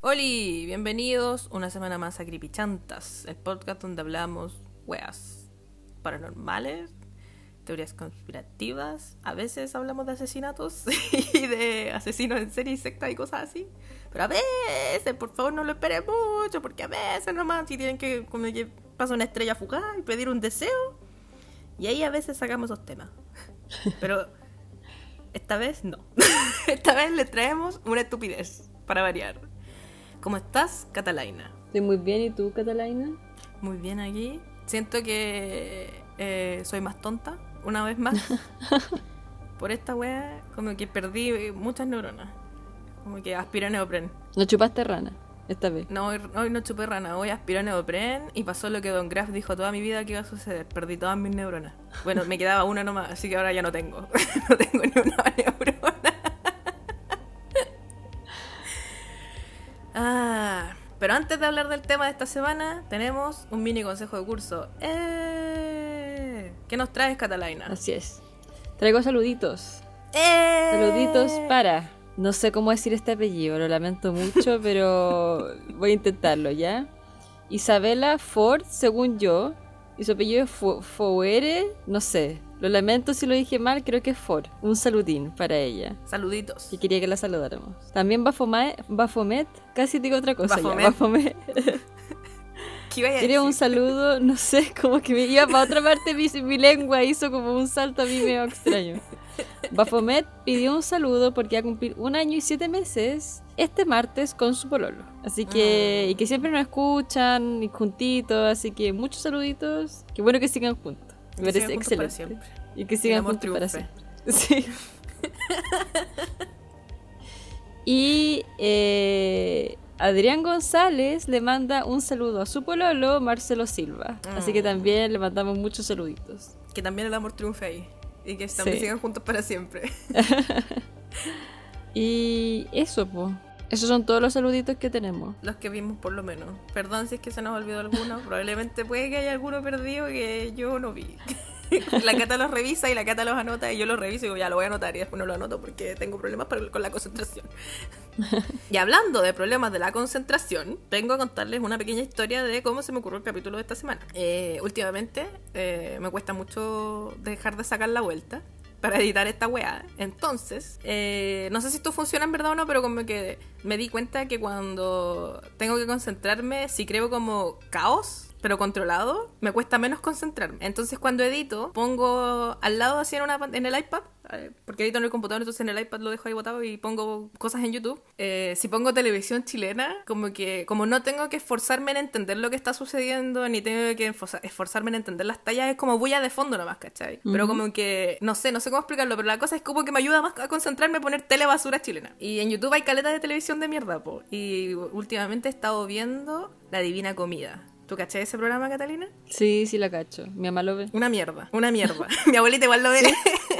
Oli, bienvenidos una semana más a Creepychantas, el podcast donde hablamos weas paranormales, teorías conspirativas, a veces hablamos de asesinatos y de asesinos en serie y secta y cosas así, pero a veces, por favor, no lo esperen mucho, porque a veces nomás si tienen que, como que pasa una estrella fugaz y pedir un deseo, y ahí a veces sacamos esos temas. Pero esta vez no. esta vez le traemos una estupidez, para variar. ¿Cómo estás, Catalina? Estoy muy bien, ¿y tú, Catalina? Muy bien aquí. Siento que eh, soy más tonta, una vez más. Por esta wea, como que perdí muchas neuronas. Como que aspiré a neopren. ¿No chupaste rana esta vez? No, hoy, hoy no chupé rana, hoy aspiré a neopren y pasó lo que Don Graff dijo toda mi vida que iba a suceder. Perdí todas mis neuronas. Bueno, me quedaba una nomás, así que ahora ya no tengo. no tengo ni una neurona. Ah, pero antes de hablar del tema de esta semana, tenemos un mini consejo de curso. ¡Eh! ¿Qué nos traes, Catalina? Así es. Traigo saluditos. ¡Eh! Saluditos para. No sé cómo decir este apellido, lo lamento mucho, pero voy a intentarlo, ¿ya? Isabela Ford, según yo, y su apellido es Fo- Fouere, no sé. Lo lamento si lo dije mal, creo que es Ford. Un saludín para ella. Saluditos. Que quería que la saludáramos. También Bafomet, casi digo otra cosa Bafomet. ya. Bafomet. ¿Qué iba a Quería un decir? saludo, no sé, como que me iba para otra parte, mi, mi lengua hizo como un salto a mí medio extraño. Bafomet pidió un saludo porque va a cumplir un año y siete meses este martes con su pololo. Así que, Mm. y que siempre nos escuchan y juntitos, así que muchos saluditos. Qué bueno que sigan juntos. Me parece excelente. siempre. Y que sigan juntos para siempre. Sí. y eh, Adrián González le manda un saludo a su pololo, Marcelo Silva. Así que Mm. también le mandamos muchos saluditos. Que también el amor triunfe ahí. Y que también Sí. sigan juntos para siempre. Y eso, pues. Esos son todos los saluditos que tenemos. Los que vimos por lo menos. Perdón si es que se nos olvidó alguno. Probablemente puede que haya alguno perdido que yo no vi. la Cata los revisa y la Cata los anota y yo los reviso y digo, ya lo voy a anotar y después no lo anoto porque tengo problemas con la concentración. y hablando de problemas de la concentración, vengo a contarles una pequeña historia de cómo se me ocurrió el capítulo de esta semana. Eh, últimamente eh, me cuesta mucho dejar de sacar la vuelta para editar esta weá. Entonces, eh, no sé si esto funciona en verdad o no, pero como que me di cuenta que cuando tengo que concentrarme, si creo como caos, pero controlado, me cuesta menos concentrarme. Entonces, cuando edito, pongo al lado así en, una, en el iPad, eh, porque edito en el computador, entonces en el iPad lo dejo ahí botado y pongo cosas en YouTube. Eh, si pongo televisión chilena, como que como no tengo que esforzarme en entender lo que está sucediendo, ni tengo que esforza- esforzarme en entender las tallas, es como bulla de fondo nomás, ¿cachai? Pero Ujú. como que, no sé, no sé cómo explicarlo, pero la cosa es como que me ayuda más a concentrarme a poner tele basura chilena. Y en YouTube hay caletas de televisión de mierda, po. Y últimamente he estado viendo La Divina Comida. ¿Tú cachai ese programa, Catalina? Sí, sí la cacho. Mi mamá lo ve. Una mierda, una mierda. Mi abuelita igual lo ve.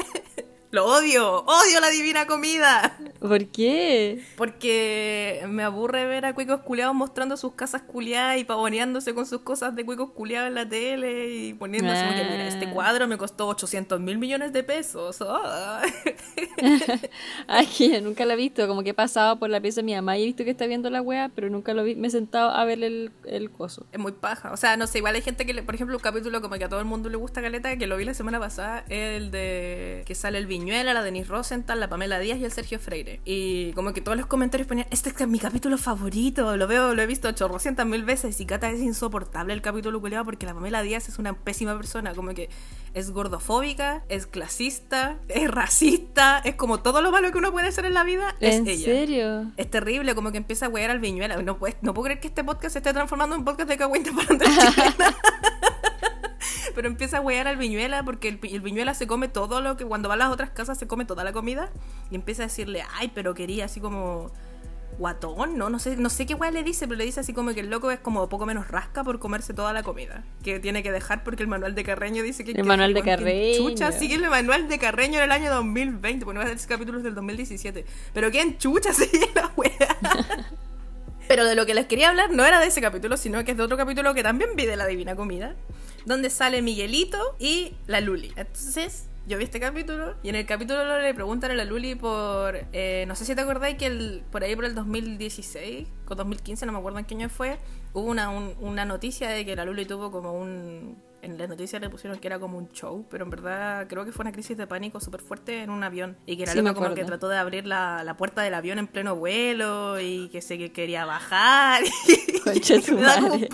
lo odio, odio la divina comida. ¿Por qué? Porque me aburre ver a cuicos culiados mostrando sus casas culiadas y pavoneándose con sus cosas de cuicos culiados en la tele y poniéndose como que, mira, este Ah. cuadro me costó 800 mil millones de pesos. Ah. Ay, yo nunca la he visto. Como que he pasado por la pieza de mi mamá y he visto que está viendo la wea, pero nunca lo vi. Me he sentado a ver el, el coso. Es muy paja. O sea, no sé, igual hay gente que, le- por ejemplo, un capítulo como que a todo el mundo le gusta caleta, que lo vi la semana pasada, el de que sale el Viñuela, la Denise Rosenthal, la Pamela Díaz y el Sergio Freire. Y como que todos los comentarios ponían, este es mi capítulo favorito, lo veo, lo he visto chorrocientas mil veces y Cata es insoportable el capítulo culiado porque la Pamela Díaz es una pésima persona, como que es gordofóbica, es clasista, es racista, es como todo lo malo que uno puede ser en la vida, es ¿En ella. serio? Es terrible, como que empieza a wear al Viñuela. No, puedes- no puedo creer que este podcast se esté transformando en podcast de cagüinta para chilena. Pero empieza a wear al Viñuela porque el, Viñuela se come todo lo que cuando va a las otras casas se come toda la comida y empieza a decirle, ay, pero quería así como guatón, ¿no? No sé, no sé qué weá le dice, pero le dice así como que el loco es como poco menos rasca por comerse toda la comida. Que tiene que dejar porque el manual de Carreño dice que... El que- manual de Carreño. Chucha, sigue el manual de Carreño en el año 2020, porque no va a ser capítulos del 2017. Pero ¿quién chucha sigue la weá? Pero de lo que les quería hablar no era de ese capítulo, sino que es de otro capítulo que también vi de la Divina Comida, donde sale Miguelito y la Luli. Entonces, yo vi este capítulo y en el capítulo le preguntan a la Luli por. eh, no sé si te acordáis que el, por ahí por el 2016 o 2015, no me acuerdo en qué año fue, hubo una, un- una noticia de que la Luli tuvo como un. En las noticias le pusieron que era como un show, pero en verdad creo que fue una crisis de pánico súper fuerte en un avión. Y que la Sí, como que trató de abrir la, la puerta del avión en pleno vuelo y que se que quería bajar. Concha tu Me da como- madre.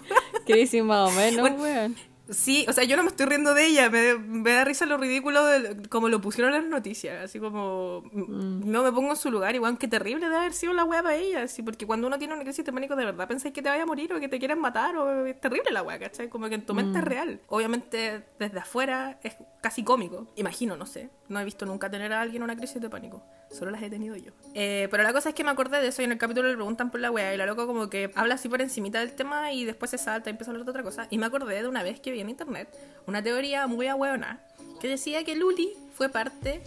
Crisis más o menos, Bueno, weón. Sí, o sea, yo no me estoy riendo de ella, me, me da risa lo ridículo de como lo pusieron en las noticias, así como Mm. no me pongo en su lugar, igual qué terrible de haber sido la weá para ella, así, porque cuando uno tiene una crisis de pánico de verdad pensáis que te vaya a morir o que te quieren matar o es terrible la weá, ¿cachai? Como que en tu mente Mm. es real. Obviamente desde afuera es casi cómico, imagino, no sé, no he visto nunca tener a alguien una crisis de pánico, solo las he tenido yo. Eh, pero la cosa es que me acordé de eso y en el capítulo le preguntan por la weá y la loca como que habla así por encimita del tema y después se salta y empieza a hablar de otra cosa y me acordé de una vez que vi en internet una teoría muy ahueona que decía que Luli fue parte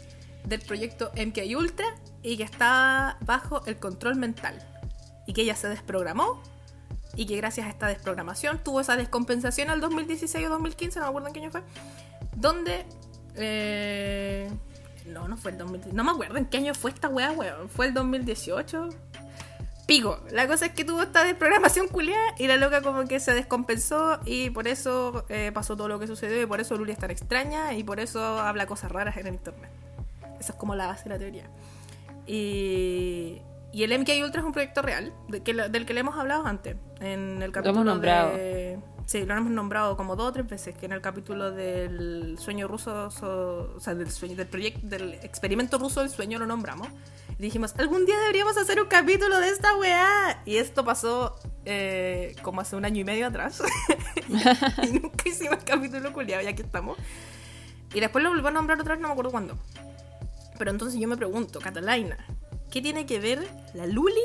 del proyecto MK Ultra y que estaba bajo el control mental y que ella se desprogramó y que gracias a esta desprogramación tuvo esa descompensación al 2016 o 2015, no me acuerdo en qué año fue, donde... eh, no, no fue el 2000, no me acuerdo en qué año fue esta weá, weón, fue el 2018. Pico, la cosa es que tuvo esta desprogramación culiada y la loca como que se descompensó y por eso eh, pasó todo lo que sucedió y por eso Luli es tan extraña y por eso habla cosas raras en el internet. Esa es como la base de la teoría. Y, y el MK Ultra es un proyecto real de que del que le hemos hablado antes. En el capítulo nombrado. de- Sí, lo hemos nombrado como dos o tres veces, que en el capítulo del sueño ruso, so- o sea, del sueño, del proyecto, del experimento ruso del sueño lo nombramos. Y dijimos, algún día deberíamos hacer un capítulo de esta weá. Y esto pasó eh, como hace un año y medio atrás. y nunca hicimos el capítulo culiado, ya que estamos. Y después lo volvió a nombrar otra vez, no me acuerdo cuándo. Pero entonces yo me pregunto, Catalina, ¿qué tiene que ver la Luli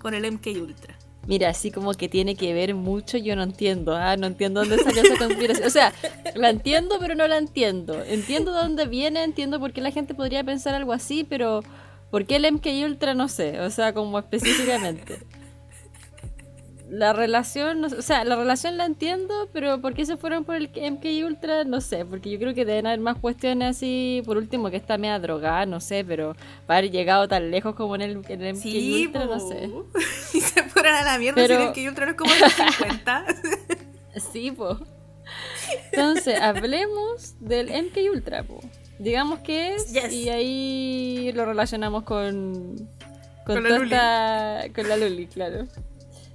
con el MK Ultra? Mira, así como que tiene que ver mucho, yo no entiendo. Ah, no entiendo dónde salió esa conspiración. O sea, la entiendo, pero no la entiendo. Entiendo de dónde viene, entiendo por qué la gente podría pensar algo así, pero ¿por qué el MK Ultra? No sé. O sea, como específicamente. La relación, o sea, la relación la entiendo, pero ¿por qué se fueron por el MK Ultra? No sé, porque yo creo que deben haber más cuestiones así, por último, que está media drogada, no sé, pero para haber llegado tan lejos como en el, en el MK Sí, Ultra, no sé. Y se fueron a la mierda Pero- si el Ultra no es como de los 50. Sí, po. Entonces, hablemos del MK Ultra, po. Digamos que es, Yes. y ahí lo relacionamos con, con, Con la toda Luli. esta- con la Luli, claro.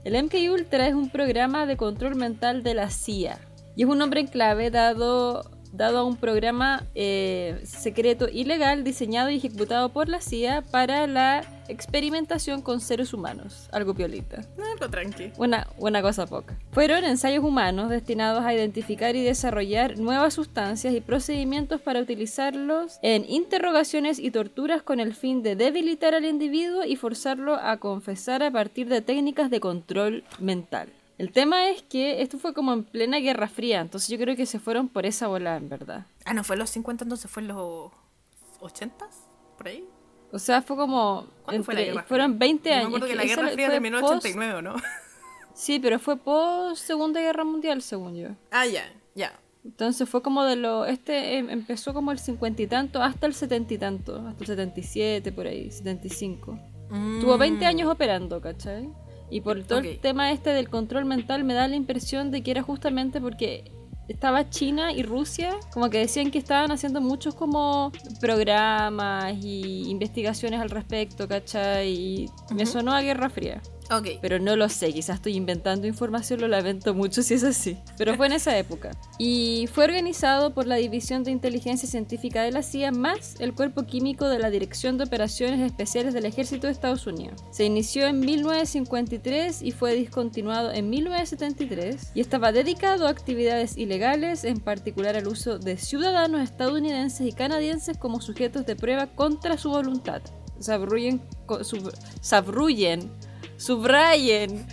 El MK Ultra es un programa de control mental de la CIA y es un nombre en clave dado, dado a un programa eh, secreto ilegal diseñado y ejecutado por la CIA para la experimentación con seres humanos. Algo piolita. No, lo tranqui. Una, una cosa poca. Fueron ensayos humanos destinados a identificar y desarrollar nuevas sustancias y procedimientos para utilizarlos en interrogaciones y torturas con el fin de debilitar al individuo y forzarlo a confesar a partir de técnicas de control mental. El tema es que esto fue como en plena Guerra Fría, entonces yo creo que se fueron por esa bola en verdad. Ah, no fue en los 50, entonces fue en los 80 por ahí. O sea, fue como... Fueron 20 Yo años. Me acuerdo que la Guerra Fría post- 1989, ¿o no? Sí, pero fue post Segunda Guerra Mundial, según yo. Ah, ya, ya. Entonces fue como de lo. Este em, empezó como el cincuenta y tanto hasta el setenta y tanto, hasta el 77, por ahí, 75. Tuvo 20 Mm. años operando, ¿cachai? Y por todo el tema este del control mental me da la impresión de que era justamente porque estaba China y Rusia, como que decían que estaban haciendo muchos como programas y investigaciones al respecto, ¿cachai? Y me sonó a Guerra Fría. Ok. Pero no lo sé, quizás estoy inventando información, lo lamento mucho si es así. Pero fue en esa época. Y fue organizado por la División de Inteligencia Científica de la CIA más el Cuerpo Químico de la Dirección de Operaciones Especiales del Ejército de Estados Unidos. Se inició en 1953 y fue discontinuado en 1973 y estaba dedicado a actividades ilegales, en particular al uso de ciudadanos estadounidenses y canadienses como sujetos de prueba contra su voluntad. Sabrullen, sabrullen subrayen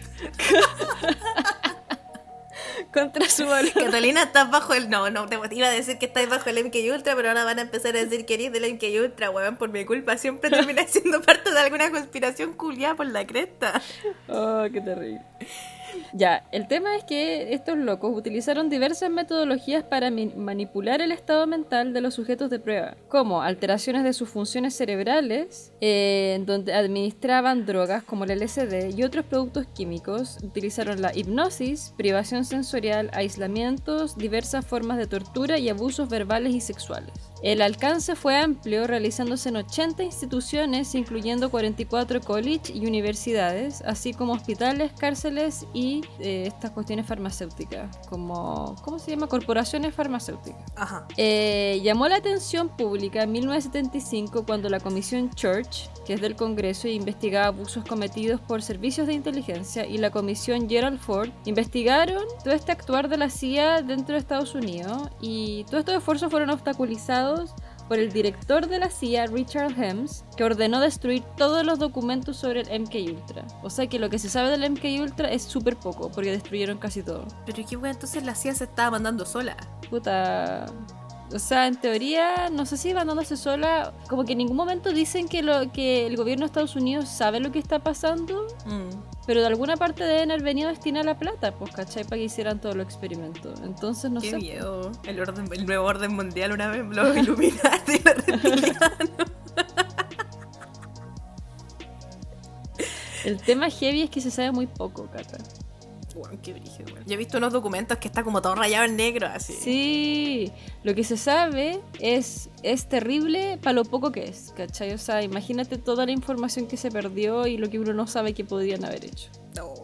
contra su. Catalina, estás bajo el. No, no, te iba a decir que estás bajo el MK Ultra, pero ahora van a empezar a decir que eres del MK Ultra, weón, por mi culpa. Siempre terminas siendo parte de alguna conspiración culiada por la cresta. Oh, qué terrible. Ya, el tema es que estos locos utilizaron diversas metodologías para manipular el estado mental de los sujetos de prueba, como alteraciones de sus funciones cerebrales, eh, donde administraban drogas como el LSD y otros productos químicos, utilizaron la hipnosis, privación sensorial, aislamientos, diversas formas de tortura y abusos verbales y sexuales. El alcance fue amplio, realizándose en 80 instituciones, incluyendo 44 college y universidades, así como hospitales, cárceles y eh, estas cuestiones farmacéuticas, como, ¿cómo se llama? Corporaciones farmacéuticas. Ajá. Eh, llamó la atención pública en 1975 cuando la Comisión Church, que es del Congreso, investigaba abusos cometidos por servicios de inteligencia, y la Comisión Gerald Ford investigaron todo este actuar de la CIA dentro de Estados Unidos, y todos estos esfuerzos fueron obstaculizados por el director de la CIA, Richard Helms, que ordenó destruir todos los documentos sobre el MK Ultra. O sea que lo que se sabe del MK Ultra es súper poco, porque destruyeron casi todo. Pero qué wea, entonces la CIA se estaba mandando sola. Puta. O sea, en teoría, no sé si mandándose sola. Como que en ningún momento dicen que, lo, que el gobierno de Estados Unidos sabe lo que está pasando. Mm. Pero de alguna parte deben haber venido a destinar la plata, pues, ¿cachai? Para que hicieran todos los experimentos. Entonces, no Qué sé. miedo. El, orden, el nuevo orden mundial una vez los reptilianos. El tema heavy es que se sabe muy poco, Cata. Weón, qué brígido, weón. Yo he visto unos documentos que está como todo rayado en negro, así. Sí, lo que se sabe es, es terrible para lo poco que es, ¿cachai? O sea, imagínate toda la información que se perdió y lo que uno no sabe que podrían haber hecho. No.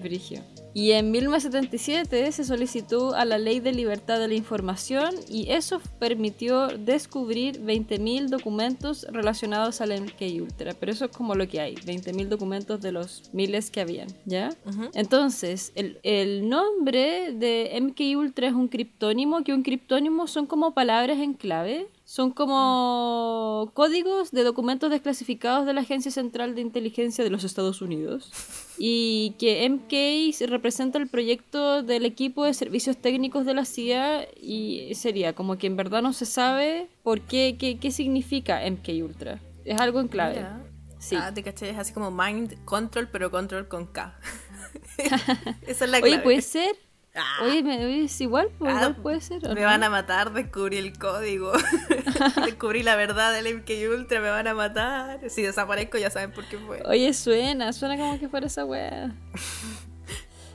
Brigio. Y en 1977 se solicitó a la Ley de Libertad de la Información y eso permitió descubrir 20.000 documentos relacionados al MK Ultra. Pero eso es como lo que hay, 20.000 documentos de los miles que habían, ¿ya? Entonces, el, el nombre de MK Ultra es un criptónimo, que un criptónimo son como palabras en clave. Son como códigos de documentos desclasificados de la Agencia Central de Inteligencia de los Estados Unidos. Y que MK se representa el proyecto del equipo de servicios técnicos de la CIA y sería como que en verdad no se sabe por qué, qué, qué significa MK Ultra. Es algo en clave. Mira. Sí. Ah, te caché, es así como mind control, pero control con K. Esa es la Oye, clave. puede ser. Ah. Oye, me, oye, es igual, pues, Ah, igual puede ser. ¿o Me no? van a matar, descubrí el código. descubrí la verdad del MK Ultra, me van a matar. Si desaparezco ya saben por qué fue. Oye, suena, suena como que fuera esa wea.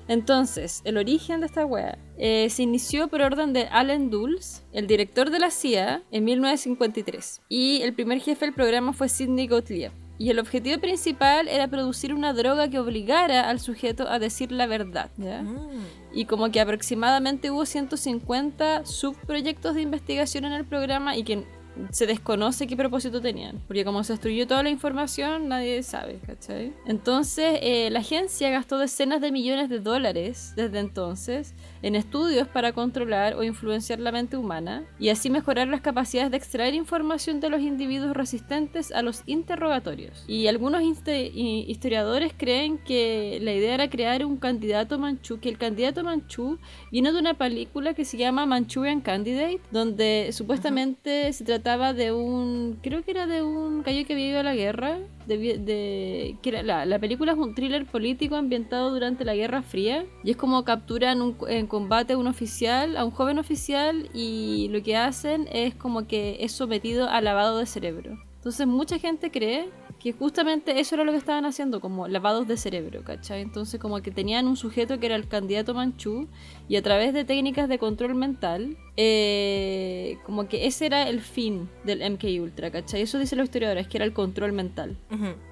Entonces, el origen de esta wea eh, se inició por orden de Allen Dulles, el director de la CIA, en 1953. Y el primer jefe del programa fue Sidney Gottlieb. Y el objetivo principal era producir una droga que obligara al sujeto a decir la verdad. ¿ya? Mm. Y como que aproximadamente hubo 150 subproyectos de investigación en el programa y que se desconoce qué propósito tenían. Porque como se destruyó toda la información, nadie sabe, ¿cachai? Entonces, eh, la agencia gastó decenas de millones de dólares desde entonces en estudios para controlar o influenciar la mente humana y así mejorar las capacidades de extraer información de los individuos resistentes a los interrogatorios. Y algunos historiadores creen que la idea era crear un candidato manchú, que el candidato manchú viene de una película que se llama Manchurian Candidate, donde supuestamente se trataba de un, creo que era de un gallo que vivió la guerra, de, de- que era, la, la película es un thriller político ambientado durante la Guerra Fría y es como capturan un- en combate a un oficial, a un joven oficial y lo que hacen es como que es sometido a lavado de cerebro. Entonces mucha gente cree que justamente eso era lo que estaban haciendo, como lavados de cerebro, ¿cachai? Entonces como que tenían un sujeto que era el candidato manchú y a través de técnicas de control mental, eh, como que ese era el fin del MK Ultra, ¿cachai? Eso dicen los historiadores, que era el control mental.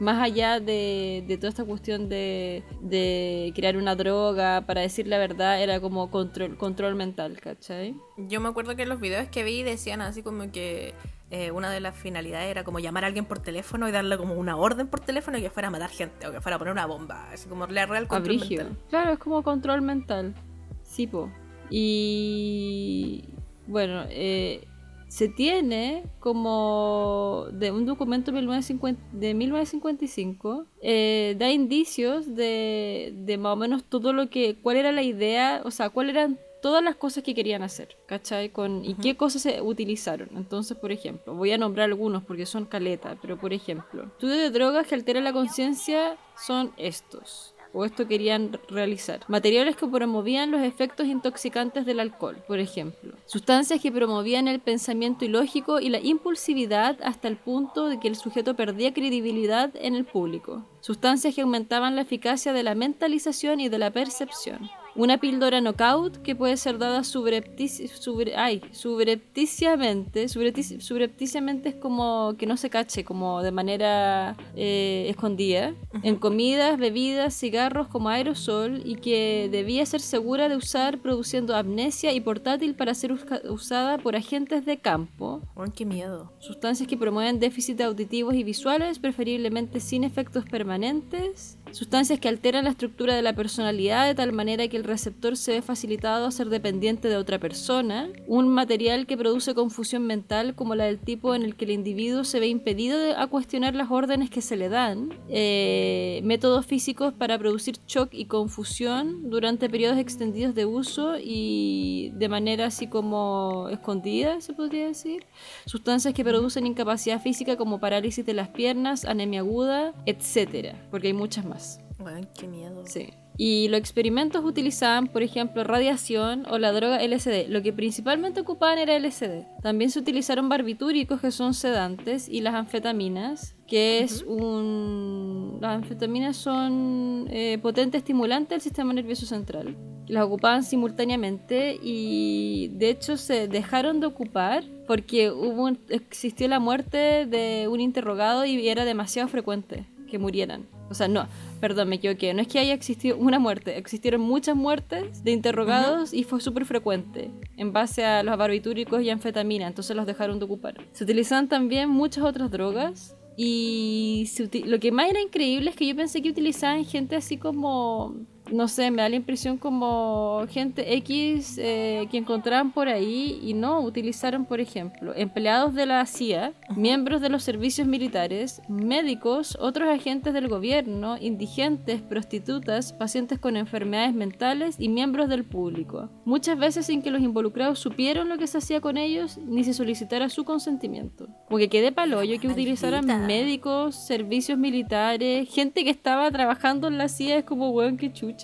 Más allá de, de toda esta cuestión de, de crear una droga para decir la verdad, era como control, control mental, ¿cachai? Yo me acuerdo que en los videos que vi decían así como que eh, una de las finalidades era como llamar a alguien por teléfono y darle como una orden por teléfono y que fuera a matar gente o que fuera a poner una bomba. Así como la real control Abrigio. mental. Claro, es como control mental. Sí, po. Y bueno, eh, se tiene como de un documento 1950 de 1955, eh, da indicios de, de más o menos todo lo que, cuál era la idea, o sea, cuáles eran todas las cosas que querían hacer, ¿cachai? Con, y qué cosas se utilizaron. Entonces, por ejemplo, voy a nombrar algunos porque son caleta, pero por ejemplo, estudios de drogas que alteran la conciencia son estos. o esto querían realizar. Materiales que promovían los efectos intoxicantes del alcohol, por ejemplo. Sustancias que promovían el pensamiento ilógico y la impulsividad hasta el punto de que el sujeto perdía credibilidad en el público. Sustancias que aumentaban la eficacia de la mentalización y de la percepción. Una píldora knockout que puede ser dada subreptici subre ay, subrepticiamente. Subreptic subrepticiamente es como que no se cache, como de manera eh, escondida. En comidas, bebidas, cigarros como aerosol y que debía ser segura de usar produciendo amnesia y portátil para ser usada por agentes de campo. Oh, qué miedo. Sustancias que promueven déficits auditivos y visuales, preferiblemente sin efectos permanentes. Sustancias que alteran la estructura de la personalidad de tal manera que el receptor se ve facilitado a ser dependiente de otra persona. Un material que produce confusión mental como la del tipo en el que el individuo se ve impedido a cuestionar las órdenes que se le dan. Eh, métodos físicos para producir shock y confusión durante periodos extendidos de uso y de manera así como escondida, se podría decir. Sustancias que producen incapacidad física como parálisis de las piernas, anemia aguda, etc. Porque hay muchas más. Bueno, qué miedo. Sí. Y los experimentos utilizaban, por ejemplo, radiación o la droga LSD. Lo que principalmente ocupaban era LSD. También se utilizaron barbitúricos, que son sedantes, y las anfetaminas, que es un... Las anfetaminas son eh, potentes estimulantes del sistema nervioso central. Las ocupaban simultáneamente y de hecho se dejaron de ocupar porque hubo existió la muerte de un interrogado y era demasiado frecuente que murieran. O sea, no, perdón, me equivoqué. No es que haya existido una muerte, existieron muchas muertes de interrogados y fue súper frecuente en base a los barbitúricos y anfetamina, entonces los dejaron de ocupar. Se utilizaban también muchas otras drogas y lo que más era increíble es que yo pensé que utilizaban gente así como no sé, me da la impresión como gente X eh, que encontraban por ahí y no utilizaron, por ejemplo, empleados de la CIA, miembros de los servicios militares, médicos, otros agentes del gobierno, indigentes, prostitutas, pacientes con enfermedades mentales y miembros del público. Muchas veces sin que los involucrados supieron lo que se hacía con ellos ni se solicitara su consentimiento. Porque quedé yo que utilizaran médicos, servicios militares, gente que estaba trabajando en la CIA es como, weón, que chucha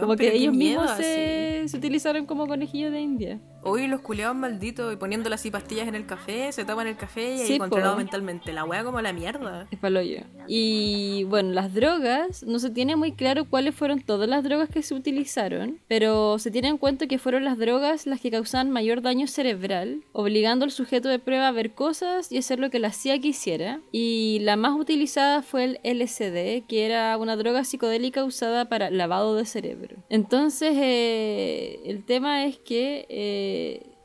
como que ellos mismos se, se, utilizaron como conejillos de India. Uy, los culeados malditos y poniéndole así pastillas en el café, se toman el café y ahí controlado mentalmente. La wea como la mierda. Es paloyo. Y bueno, las drogas, no se tiene muy claro cuáles fueron todas las drogas que se utilizaron, pero se tiene en cuenta que fueron las drogas las que causaban mayor daño cerebral, obligando al sujeto de prueba a ver cosas y hacer lo que la CIA quisiera. Y la más utilizada fue el LSD, que era una droga psicodélica usada para lavado de cerebro. Entonces, eh, el tema es que... Eh,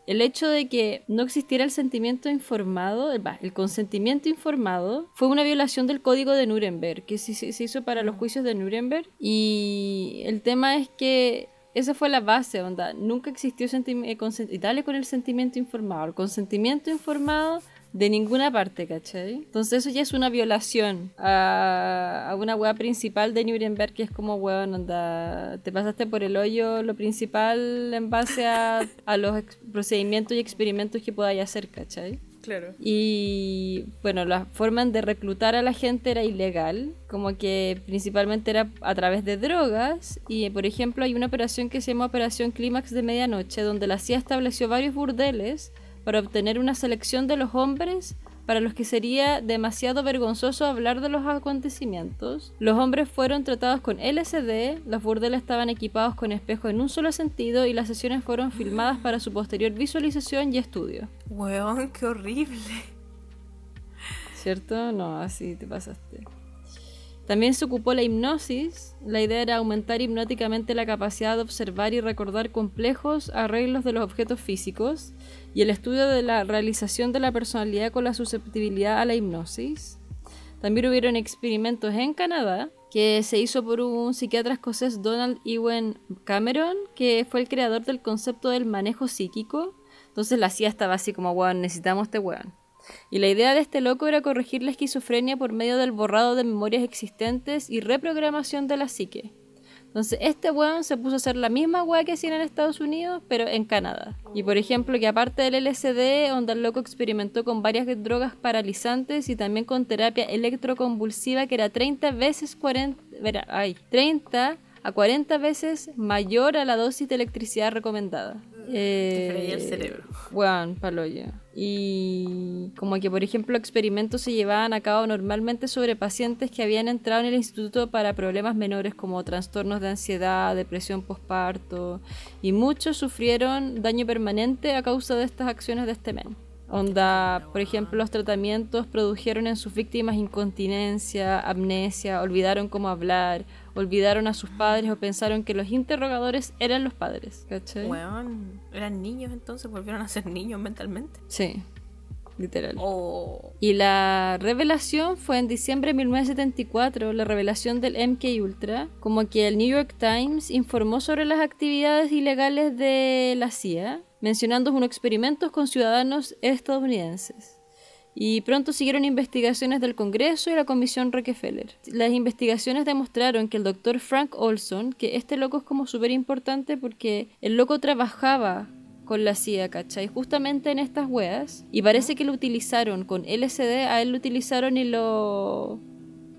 el hecho de que no existiera el sentimiento informado, el consentimiento informado, fue una violación del código de Nuremberg, que se, hizo para los juicios de Nuremberg. Y el tema es que esa fue la base, onda. Nunca existió sentimiento, dale con el sentimiento informado. El consentimiento informado de ninguna parte, ¿cachai? Entonces eso ya es una violación a, una weá principal de Nuremberg que es como, weón, onda, te pasaste por el hoyo lo principal en base a, a los procedimientos y experimentos que podáis hacer, ¿cachai? Claro. Y bueno, la forma de reclutar a la gente era ilegal, como que principalmente era a través de drogas. Y por ejemplo, hay una operación que se llama Operación Clímax de Medianoche, donde la CIA estableció varios burdeles para obtener una selección de los hombres para los que sería demasiado vergonzoso hablar de los acontecimientos. Los hombres fueron tratados con LSD, los burdeles estaban equipados con espejos en un solo sentido y las sesiones fueron filmadas para su posterior visualización y estudio. Weón, qué horrible. ¿Cierto? No, así te pasaste. También se ocupó la hipnosis. La idea era aumentar hipnóticamente la capacidad de observar y recordar complejos arreglos de los objetos físicos y el estudio de la realización de la personalidad con la susceptibilidad a la hipnosis. También hubieron experimentos en Canadá que se hizo por un psiquiatra escocés Donald Ewen Cameron, que fue el creador del concepto del manejo psíquico. Entonces la CIA estaba así como, weón, necesitamos este weón. Y la idea de este loco era corregir la esquizofrenia por medio del borrado de memorias existentes y reprogramación de la psique. Entonces, este weón se puso a hacer la misma weá que hacían en Estados Unidos, pero en Canadá. Y por ejemplo, que aparte del LSD, el loco experimentó con varias drogas paralizantes y también con terapia electroconvulsiva que era 30 veces, verá, ay, 30 a 40 veces mayor a la dosis de electricidad recomendada. Te freía el Eh, cerebro. Weón, paloyo. Y como que, por ejemplo, experimentos se llevaban a cabo normalmente sobre pacientes que habían entrado en el instituto para problemas menores como trastornos de ansiedad, depresión postparto, y muchos sufrieron daño permanente a causa de estas acciones de este men. Onda, por ejemplo, los tratamientos produjeron en sus víctimas incontinencia, amnesia, olvidaron cómo hablar, olvidaron a sus padres o pensaron que los interrogadores eran los padres. ¿Cachai? Weón, eran niños entonces, volvieron a ser niños mentalmente. Sí, literal. Oh, Y la revelación fue en diciembre de 1974, la revelación del MK Ultra, como que el New York Times informó sobre las actividades ilegales de la CIA, mencionando unos experimentos con ciudadanos estadounidenses. Y pronto siguieron investigaciones del Congreso y la Comisión Rockefeller. Las investigaciones demostraron que el doctor Frank Olson, que este loco es como súper importante porque el loco trabajaba con la CIA, ¿cachai? Justamente en estas weas. Y parece que lo utilizaron con LSD, a él lo utilizaron y lo...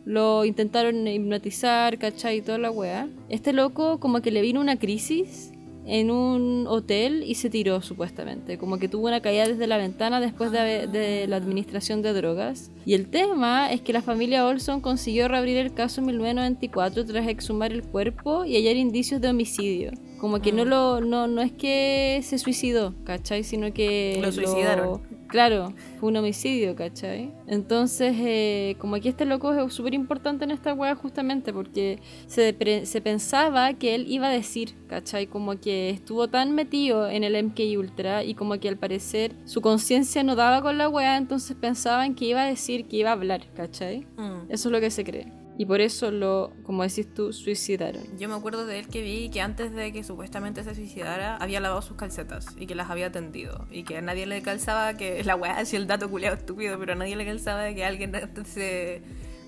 Lo intentaron hipnotizar, ¿cachai? Y toda la wea. Este loco como que le vino una crisis en un hotel y se tiró supuestamente. Como que tuvo una caída desde la ventana después de, de la administración de drogas. Y el tema es que la familia Olson consiguió reabrir el caso en 1994 tras exhumar el cuerpo y hallar indicios de homicidio. Como que no lo no, no es que se suicidó, ¿cachai? Sino que Lo suicidaron. Claro, fue un homicidio, ¿cachai? Entonces, eh, como que este loco es súper importante en esta wea justamente porque se, se pensaba que él iba a decir, ¿cachai? Como que estuvo tan metido en el MK Ultra y como que al parecer su conciencia no daba con la wea, entonces pensaban que iba a decir, que iba a hablar, ¿cachai? mm. Eso es lo que se cree. Y por eso lo, como decís tú, suicidaron. Yo me acuerdo de él que vi que antes de que supuestamente se suicidara había lavado sus calcetas y que las había tendido y que a nadie le calzaba que la weá así el dato culiado estúpido, pero a nadie le calzaba que alguien antes de,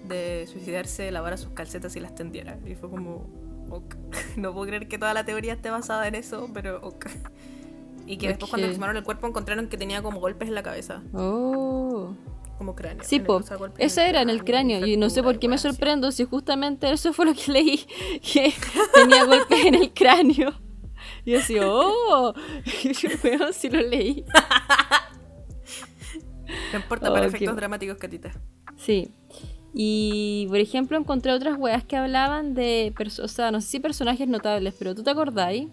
de suicidarse lavara sus calcetas y las tendiera. Y fue como, ok. no puedo creer que toda la teoría esté basada en eso, pero ok. Y que después cuando exhumaron el cuerpo encontraron que tenía como golpes en la cabeza, Oh. Como cráneo. Sí, po. o sea, golpes en Ese era en el cráneo. Y no sé por qué me sorprendo si justamente eso fue lo que leí. Que tenía golpes en el cráneo. Y yo así, oh, si lo leí. No importa Oh, para qué- efectos dramáticos, Catita. Sí. Y, por ejemplo, encontré otras weas que hablaban de, o sea, no sé si personajes notables, pero ¿tú te acordáis?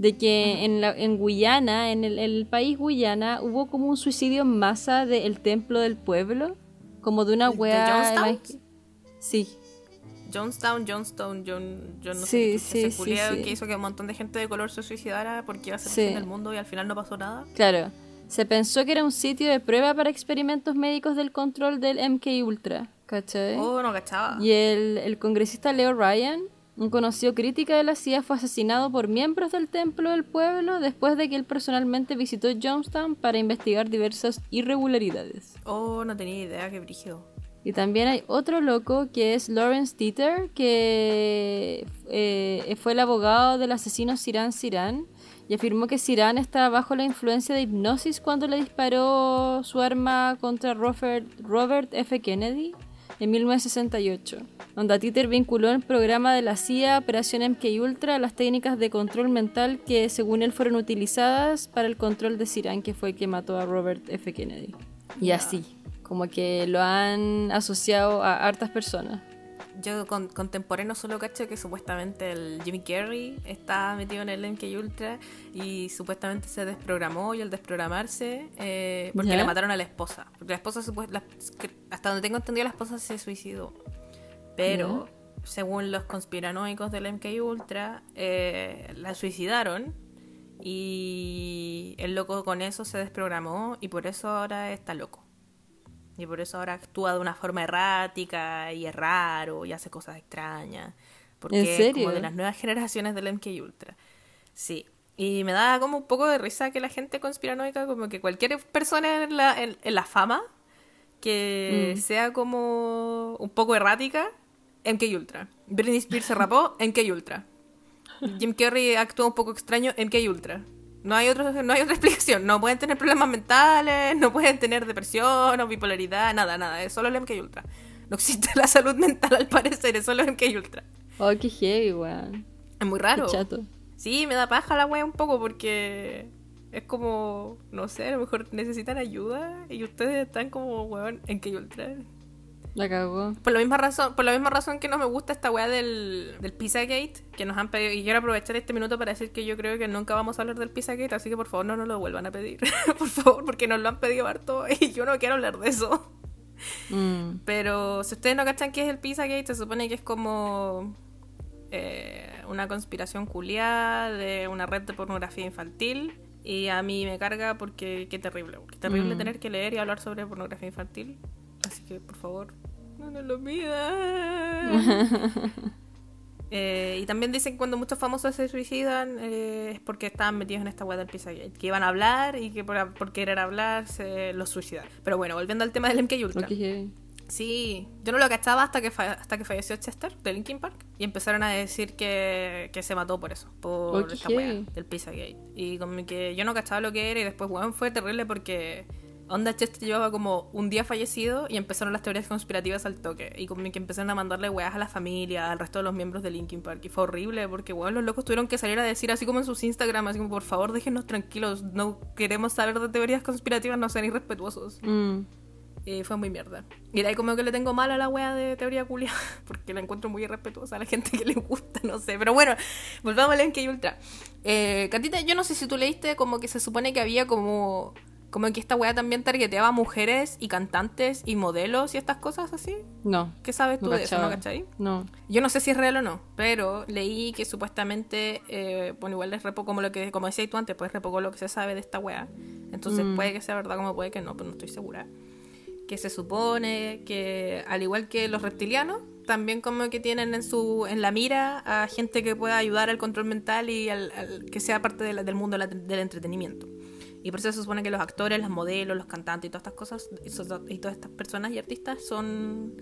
De que en, la, en Guyana, en el, el país Guyana, hubo como un suicidio en masa del templo del pueblo. Como de una ¿De wea... Jonestown? evang- Sí, Jonestown, Jonestown, John, yo no Sí, sé sí, sí, que hizo que un montón de gente de color se suicidara porque iba a ser el fin del mundo y al final no pasó nada. Claro, se pensó que era un sitio de prueba para experimentos médicos del control del MK Ultra, ¿cachai? Oh, no cachaba. Y el, el congresista Leo Ryan, un conocido crítica de la CIA, fue asesinado por miembros del Templo del Pueblo después de que él personalmente visitó Jonestown para investigar diversas irregularidades. Oh, no tenía idea, qué brígido. Y también hay otro loco que es Lawrence Dieter, que eh, fue el abogado del asesino Siran Siran y afirmó que Siran estaba bajo la influencia de hipnosis cuando le disparó su arma contra Robert, Robert F. Kennedy en 1968. Donde Dieter vinculó el programa de la CIA Operación MK Ultra a las técnicas de control mental que según él fueron utilizadas para el control de Siran, que fue el que mató a Robert F. Kennedy. Y así, como que lo han asociado a hartas personas. Yo con, contemporáneo solo cacho que supuestamente el Jimmy Carrey está metido en el MK Ultra y supuestamente se desprogramó y al desprogramarse eh, porque le mataron a la esposa. Porque la esposa, la- hasta donde tengo entendido, la esposa se suicidó. Pero, según los conspiranoicos del MK Ultra, eh, la suicidaron y el loco con eso se desprogramó y por eso ahora está loco. Y por eso ahora actúa de una forma errática y es raro y hace cosas extrañas. Porque ¿En es como de las nuevas generaciones del MK Ultra. Sí. Y me da como un poco de risa que la gente conspiranoica, como que cualquier persona en la, en, en la fama que Mm. sea como un poco errática, MK Ultra. Britney Spears se rapó, MK Ultra. Jim Carrey actúa un poco extraño, MK Ultra. No hay, otro, no hay otra explicación. No pueden tener problemas mentales, no pueden tener depresión o bipolaridad, nada, nada. Es solo el MK Ultra. No existe la salud mental al parecer, es lo MK Ultra. Oh, qué heavy, weón. Es muy raro. Qué chato. Sí, me da paja la wea un poco porque es como, no sé, a lo mejor necesitan ayuda y ustedes están como, weón, en que Ultra. La cagó. Por la misma razón, por la misma razón que no me gusta esta weá del, del Pizzagate, que nos han pedido, y quiero aprovechar este minuto para decir que yo creo que nunca vamos a hablar del Pizzagate, así que por favor no nos lo vuelvan a pedir. por favor, porque nos lo han pedido harto y yo no quiero hablar de eso. Mm. Pero si ustedes no cachan qué es el Pizzagate, se supone que es como eh, una conspiración culiada de una red de pornografía infantil. Y a mí me carga porque qué terrible. Qué terrible Mm. tener que leer y hablar sobre pornografía infantil. Así que, por favor, no nos lo pidan. Eh, y también dicen que cuando muchos famosos se suicidan eh, es porque estaban metidos en esta web del Pizzagate. Que iban a hablar y que por, por querer hablar se los suicidaron. Pero bueno, volviendo al tema del MK Ultra. Sí, yo no lo cachaba hasta que, fa- hasta que falleció Chester de Linkin Park y empezaron a decir que, que se mató por eso, por esta wea heavy. del Pizzagate. Y como que yo no cachaba lo que era y después, weón, fue terrible porque Onda Chester llevaba como un día fallecido y empezaron las teorías conspirativas al toque. Y como que empezaron a mandarle weas a la familia, al resto de los miembros de Linkin Park. Y fue horrible porque, weón, los locos tuvieron que salir a decir así como en sus Instagram, así como, por favor, déjenos tranquilos, no queremos saber de teorías conspirativas, no sean irrespetuosos. Mm. Y fue muy mierda. Y de ahí como que le tengo mal a la wea de teoría culia, porque la encuentro muy irrespetuosa a la gente que le gusta, no sé. Pero bueno, volvamos al MK Ultra. Eh, Catita, yo no sé si tú leíste como que se supone que había como... Como que esta wea también targeteaba a mujeres y cantantes y modelos y estas cosas así. No. ¿Qué sabes tú No de eso, no cachaba. cachai? No. Yo no sé si es real o no, pero leí que supuestamente, eh, bueno, igual es repo como lo que, como decías tú antes, pues repoco lo que se sabe de esta wea. Entonces Mm. puede que sea verdad como puede que no, pero no estoy segura. Que se supone que, al igual que los reptilianos, también como que tienen en su en la mira a gente que pueda ayudar al control mental y al, al- que sea parte de la- del mundo del entretenimiento. Y por eso se supone que los actores, los modelos, los cantantes y todas estas cosas, y todas estas personas y artistas son,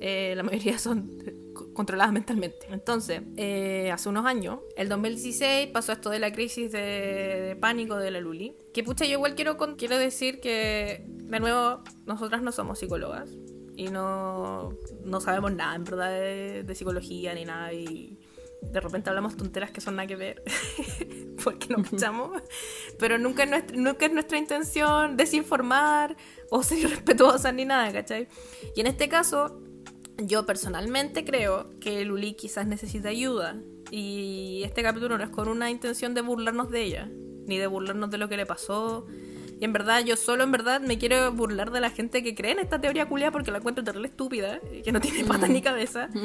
eh, la mayoría son co- controladas mentalmente. Entonces, eh, hace unos años, el 2016, pasó esto de la crisis de, de pánico de la Luli. Que pucha, yo igual quiero, con- quiero decir que, de nuevo, nosotras no somos psicólogas y no, no sabemos nada, en verdad, de, de psicología ni nada. Y de repente hablamos tonteras que son nada que ver, porque no cachamos. Pero nunca es, nuestra, nunca es nuestra intención desinformar o ser irrespetuosas ni nada, ¿cachai? Y en este caso, yo personalmente creo que Luli quizás necesita ayuda. Y este capítulo no es con una intención de burlarnos de ella, ni de burlarnos de lo que le pasó. Y en verdad, yo solo en verdad me quiero burlar de la gente que cree en esta teoría culia porque la encuentro terrible estúpida, que no tiene patas ni cabeza.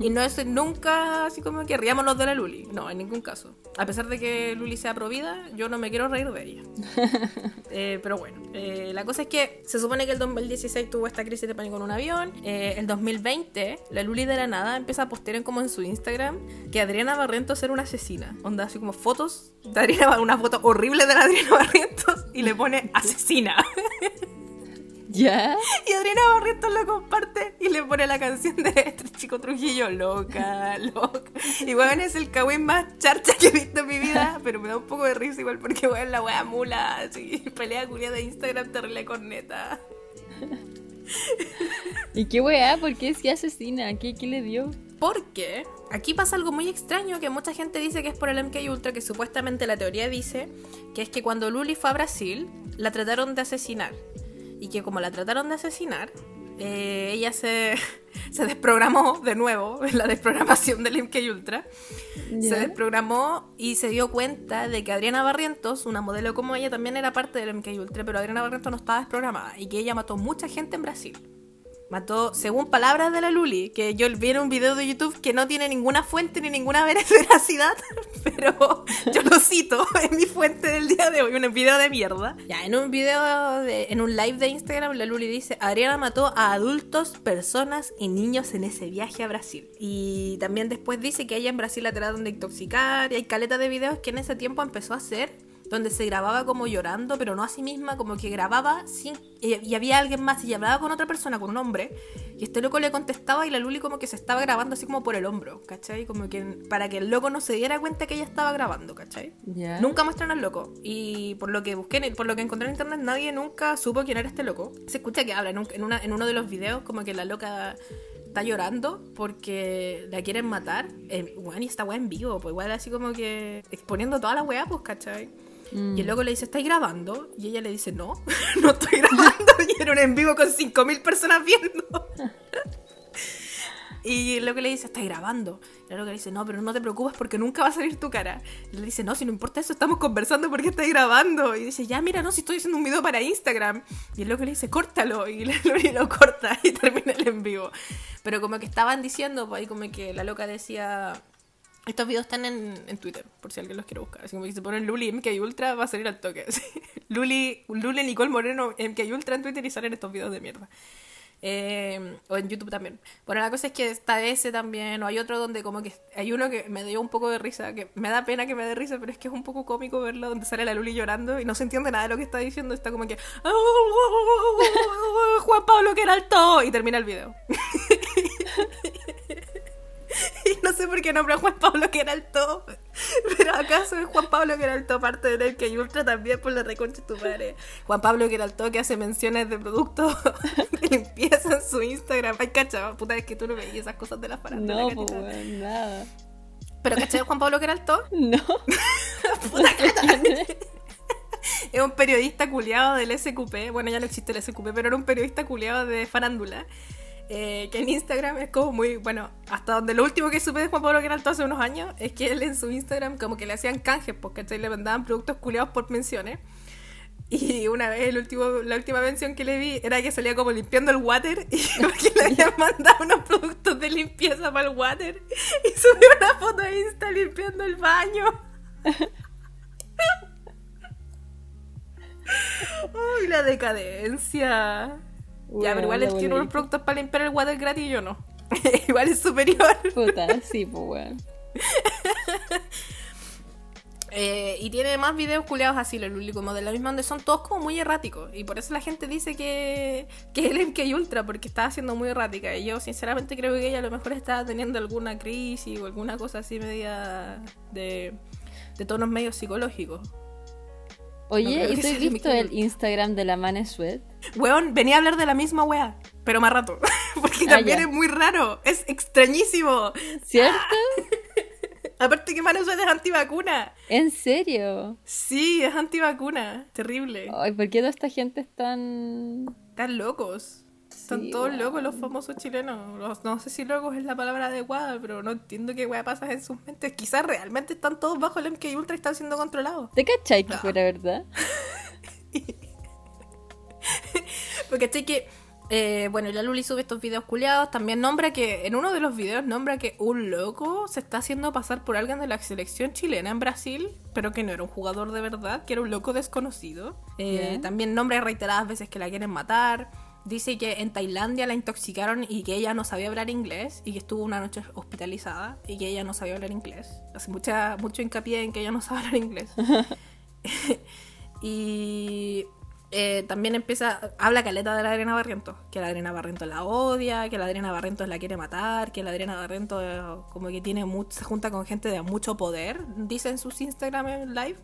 Y no es nunca así como que riámonos de la Luli. No, en ningún caso. A pesar de que Luli sea provida, yo no me quiero reír de ella. Eh, pero bueno, eh, la cosa es que se supone que el 2016 tuvo esta crisis de pánico en un avión. Eh, el 2020, la Luli de la nada empieza a postear en como en su Instagram que Adriana Barrientos era una asesina. Onda así como fotos de Adriana, una foto horrible de la Adriana Barrientos y le pone asesina. ¿Ya? Y Adriana Barrientos lo comparte y le pone la canción de este chico Trujillo, loca, loca. Y weón es el cagüín más charcha que he visto en mi vida, pero me da un poco de risa igual porque weón la wea mula, así, pelea culia de Instagram terrible corneta. ¿Y qué weá? ¿Por qué es que asesina? ¿Qué, qué le dio? Porque aquí pasa algo muy extraño que mucha gente dice que es por el MK Ultra, que supuestamente la teoría dice que es que cuando Luli fue a Brasil, la trataron de asesinar. Y que como la trataron de asesinar, eh, ella se, se desprogramó de nuevo en la desprogramación del MK Ultra. Se desprogramó y se dio cuenta de que Adriana Barrientos, una modelo como ella, también era parte del MK Ultra, pero Adriana Barrientos no estaba desprogramada y que ella mató mucha gente en Brasil. Mató, según palabras de la Luli, que yo vi en un video de YouTube que no tiene ninguna fuente ni ninguna veracidad, pero yo lo cito en mi fuente del día de hoy, un video de mierda. Ya, en un video, de- en un live de Instagram, la Luli dice, Adriana mató a adultos, personas y niños en ese viaje a Brasil. Y también después dice que ella en Brasil la trataron de intoxicar y hay caleta de videos que en ese tiempo empezó a hacer donde se grababa como llorando, pero no a sí misma, como que grababa sin... Y había alguien más y hablaba con otra persona, con un hombre, y este loco le contestaba y la Luli como que se estaba grabando así como por el hombro, ¿cachai? Como que para que el loco no se diera cuenta que ella estaba grabando, ¿cachai? Nunca muestran al loco. Y por lo que busqué, por lo que encontré en internet, nadie nunca supo quién era este loco. Se escucha que habla en, un- en una, en uno de los videos como que la loca está llorando porque la quieren matar. Eh, weón, y esta weá en vivo, pues igual así como que exponiendo toda la weá, pues, ¿cachai? Mm. Y el loco le dice, ¿estáis grabando? Y ella le dice, no, no estoy grabando. Y era un en vivo con 5.000 personas viendo. Y el loco le dice, ¿estás grabando? Y el loco le dice, no, pero no te preocupes porque nunca va a salir tu cara. Y le dice, no, si no importa eso, estamos conversando porque estás grabando. Y dice, ya, mira, no, si estoy haciendo un video para Instagram. Y el loco le dice, córtalo. Y Luli lo corta y termina el en vivo. Pero como que estaban diciendo, pues ahí como que la loca decía... Estos videos están en, en Twitter, por si alguien los quiere buscar. Así como que se ponen Luli MK Ultra, va a salir al toque. así. Luli, Luli Nicole Moreno MK Ultra en Twitter y salen estos videos de mierda. Eh, o en YouTube también. Bueno, la cosa es que está ese también, o hay otro donde como que hay uno que me dio un poco de risa, que me da pena que me dé risa, pero es que es un poco cómico verlo donde sale la Luli llorando y no se entiende nada de lo que está diciendo, está como que Juan Pablo que era alto y termina el video. Sé por qué nombra a Juan Pablo que era alto. Pero acaso es Juan Pablo que era alto parte de que Ultra también por la reconcha de tu madre. Juan Pablo que era alto que hace menciones de productos de limpieza en su Instagram. Ay, cacha, puta, es que tú no veías esas cosas de la farándula. No, pues, nada. Pero ¿cachai Juan Pablo que era alto? No. Puta, Es un periodista culiado del SQP. Bueno, ya no existe el SQP, pero era un periodista culiado de farándula. Eh, que en Instagram es como muy. Bueno, hasta donde lo último que supe de Juan Pablo Geralto hace unos años es que él en su Instagram como que le hacían canjes, porque le mandaban productos culiados por menciones. Y una vez el último, la última mención que le vi era que salía como limpiando el water y porque le habían mandado unos productos de limpieza para el water y subió una foto de Insta limpiando el baño. Uy, la decadencia. Ya, pero igual él tiene unos productos para limpiar el water gratis y yo no. igual es superior. Puta, sí, pues, weón. Eh, y tiene más videos culeados así, la Luli, como de la misma donde son todos como muy erráticos. Y por eso la gente dice que, que es el MK Ultra, porque está siendo muy errática. Y yo sinceramente creo que ella a lo mejor está teniendo alguna crisis o alguna cosa así media de, de tonos medios psicológicos. Oye, ¿y tú has visto el Instagram de la Mane Sweat? Weón, venía a hablar de la misma wea, pero más rato. Porque Ah, también ya. es muy raro, es extrañísimo. ¿Cierto? Aparte que Manu Suárez es antivacuna. ¿En serio? Sí, es antivacuna. Terrible. Ay, ¿por qué toda esta gente es tan... Están locos. Están Sí, todos locos los famosos chilenos. Los- no sé si locos es la palabra adecuada, pero no entiendo qué wea pasa en sus mentes. Quizás realmente están todos bajo el MK Ultra y están siendo controlados. ¿Te cachai que Ah. fuera verdad? Porque estoy que. eh, bueno, la Luli sube estos videos culiados. También nombra que. En uno de los videos nombra que un loco se está haciendo pasar por alguien de la selección chilena en Brasil, pero que no era un jugador de verdad, que era un loco desconocido. Eh. También nombra reiteradas veces que la quieren matar. Dice que en Tailandia la intoxicaron y que ella no sabía hablar inglés y que estuvo una noche hospitalizada y que ella no sabía hablar inglés. Hace mucha, mucho hincapié en que ella no sabe hablar inglés. y eh, también empieza, habla caleta de la Adriana Barrientos, que la Adriana Barrientos la odia, que la Adriana Barrientos la quiere matar, que la Adriana Barrientos eh, como que tiene mucho, se junta con gente de mucho poder, dice en sus Instagram en live,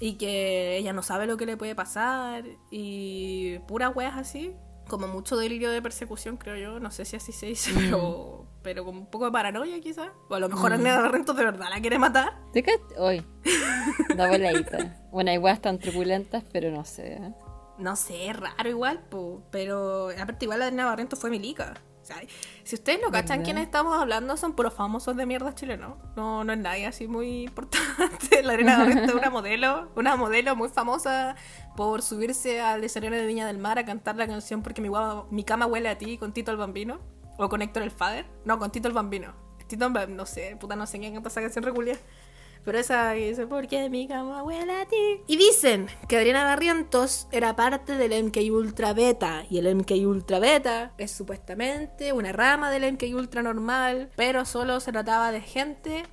y que ella no sabe lo que le puede pasar, y puras weas así, como mucho delirio de persecución, creo yo, no sé si así se dice, pero, pero con un poco de paranoia quizás, o a lo mejor Adriana Barrientos de verdad la quiere matar. ¿Te cachai? Hoy. Da voladita. Bueno, igual están truculentas, pero no sé. ¿eh? No sé, es raro igual, po, pero aparte igual la Adriana Barrientos fue milica. O sea, si ustedes no cachan quiénes estamos hablando, son puros famosos de mierda chilenos. No, no es nadie así muy importante. La Adriana Barrientos es una modelo, una modelo muy famosa por subirse al escenario de Viña del Mar a cantar la canción Porque mi, mi cama huele a ti con Tito el Bambino. O con Héctor el Father. No, con Tito el Bambino. Tito no sé, puta, no sé quién canta esa canción reculia. Pero esa porque mi cama huele a ti. Y dicen que Adriana Barrientos era parte del MK Ultra Beta. Y el MK Ultra Beta es supuestamente una rama del MK Ultra normal. Pero solo se trataba de gente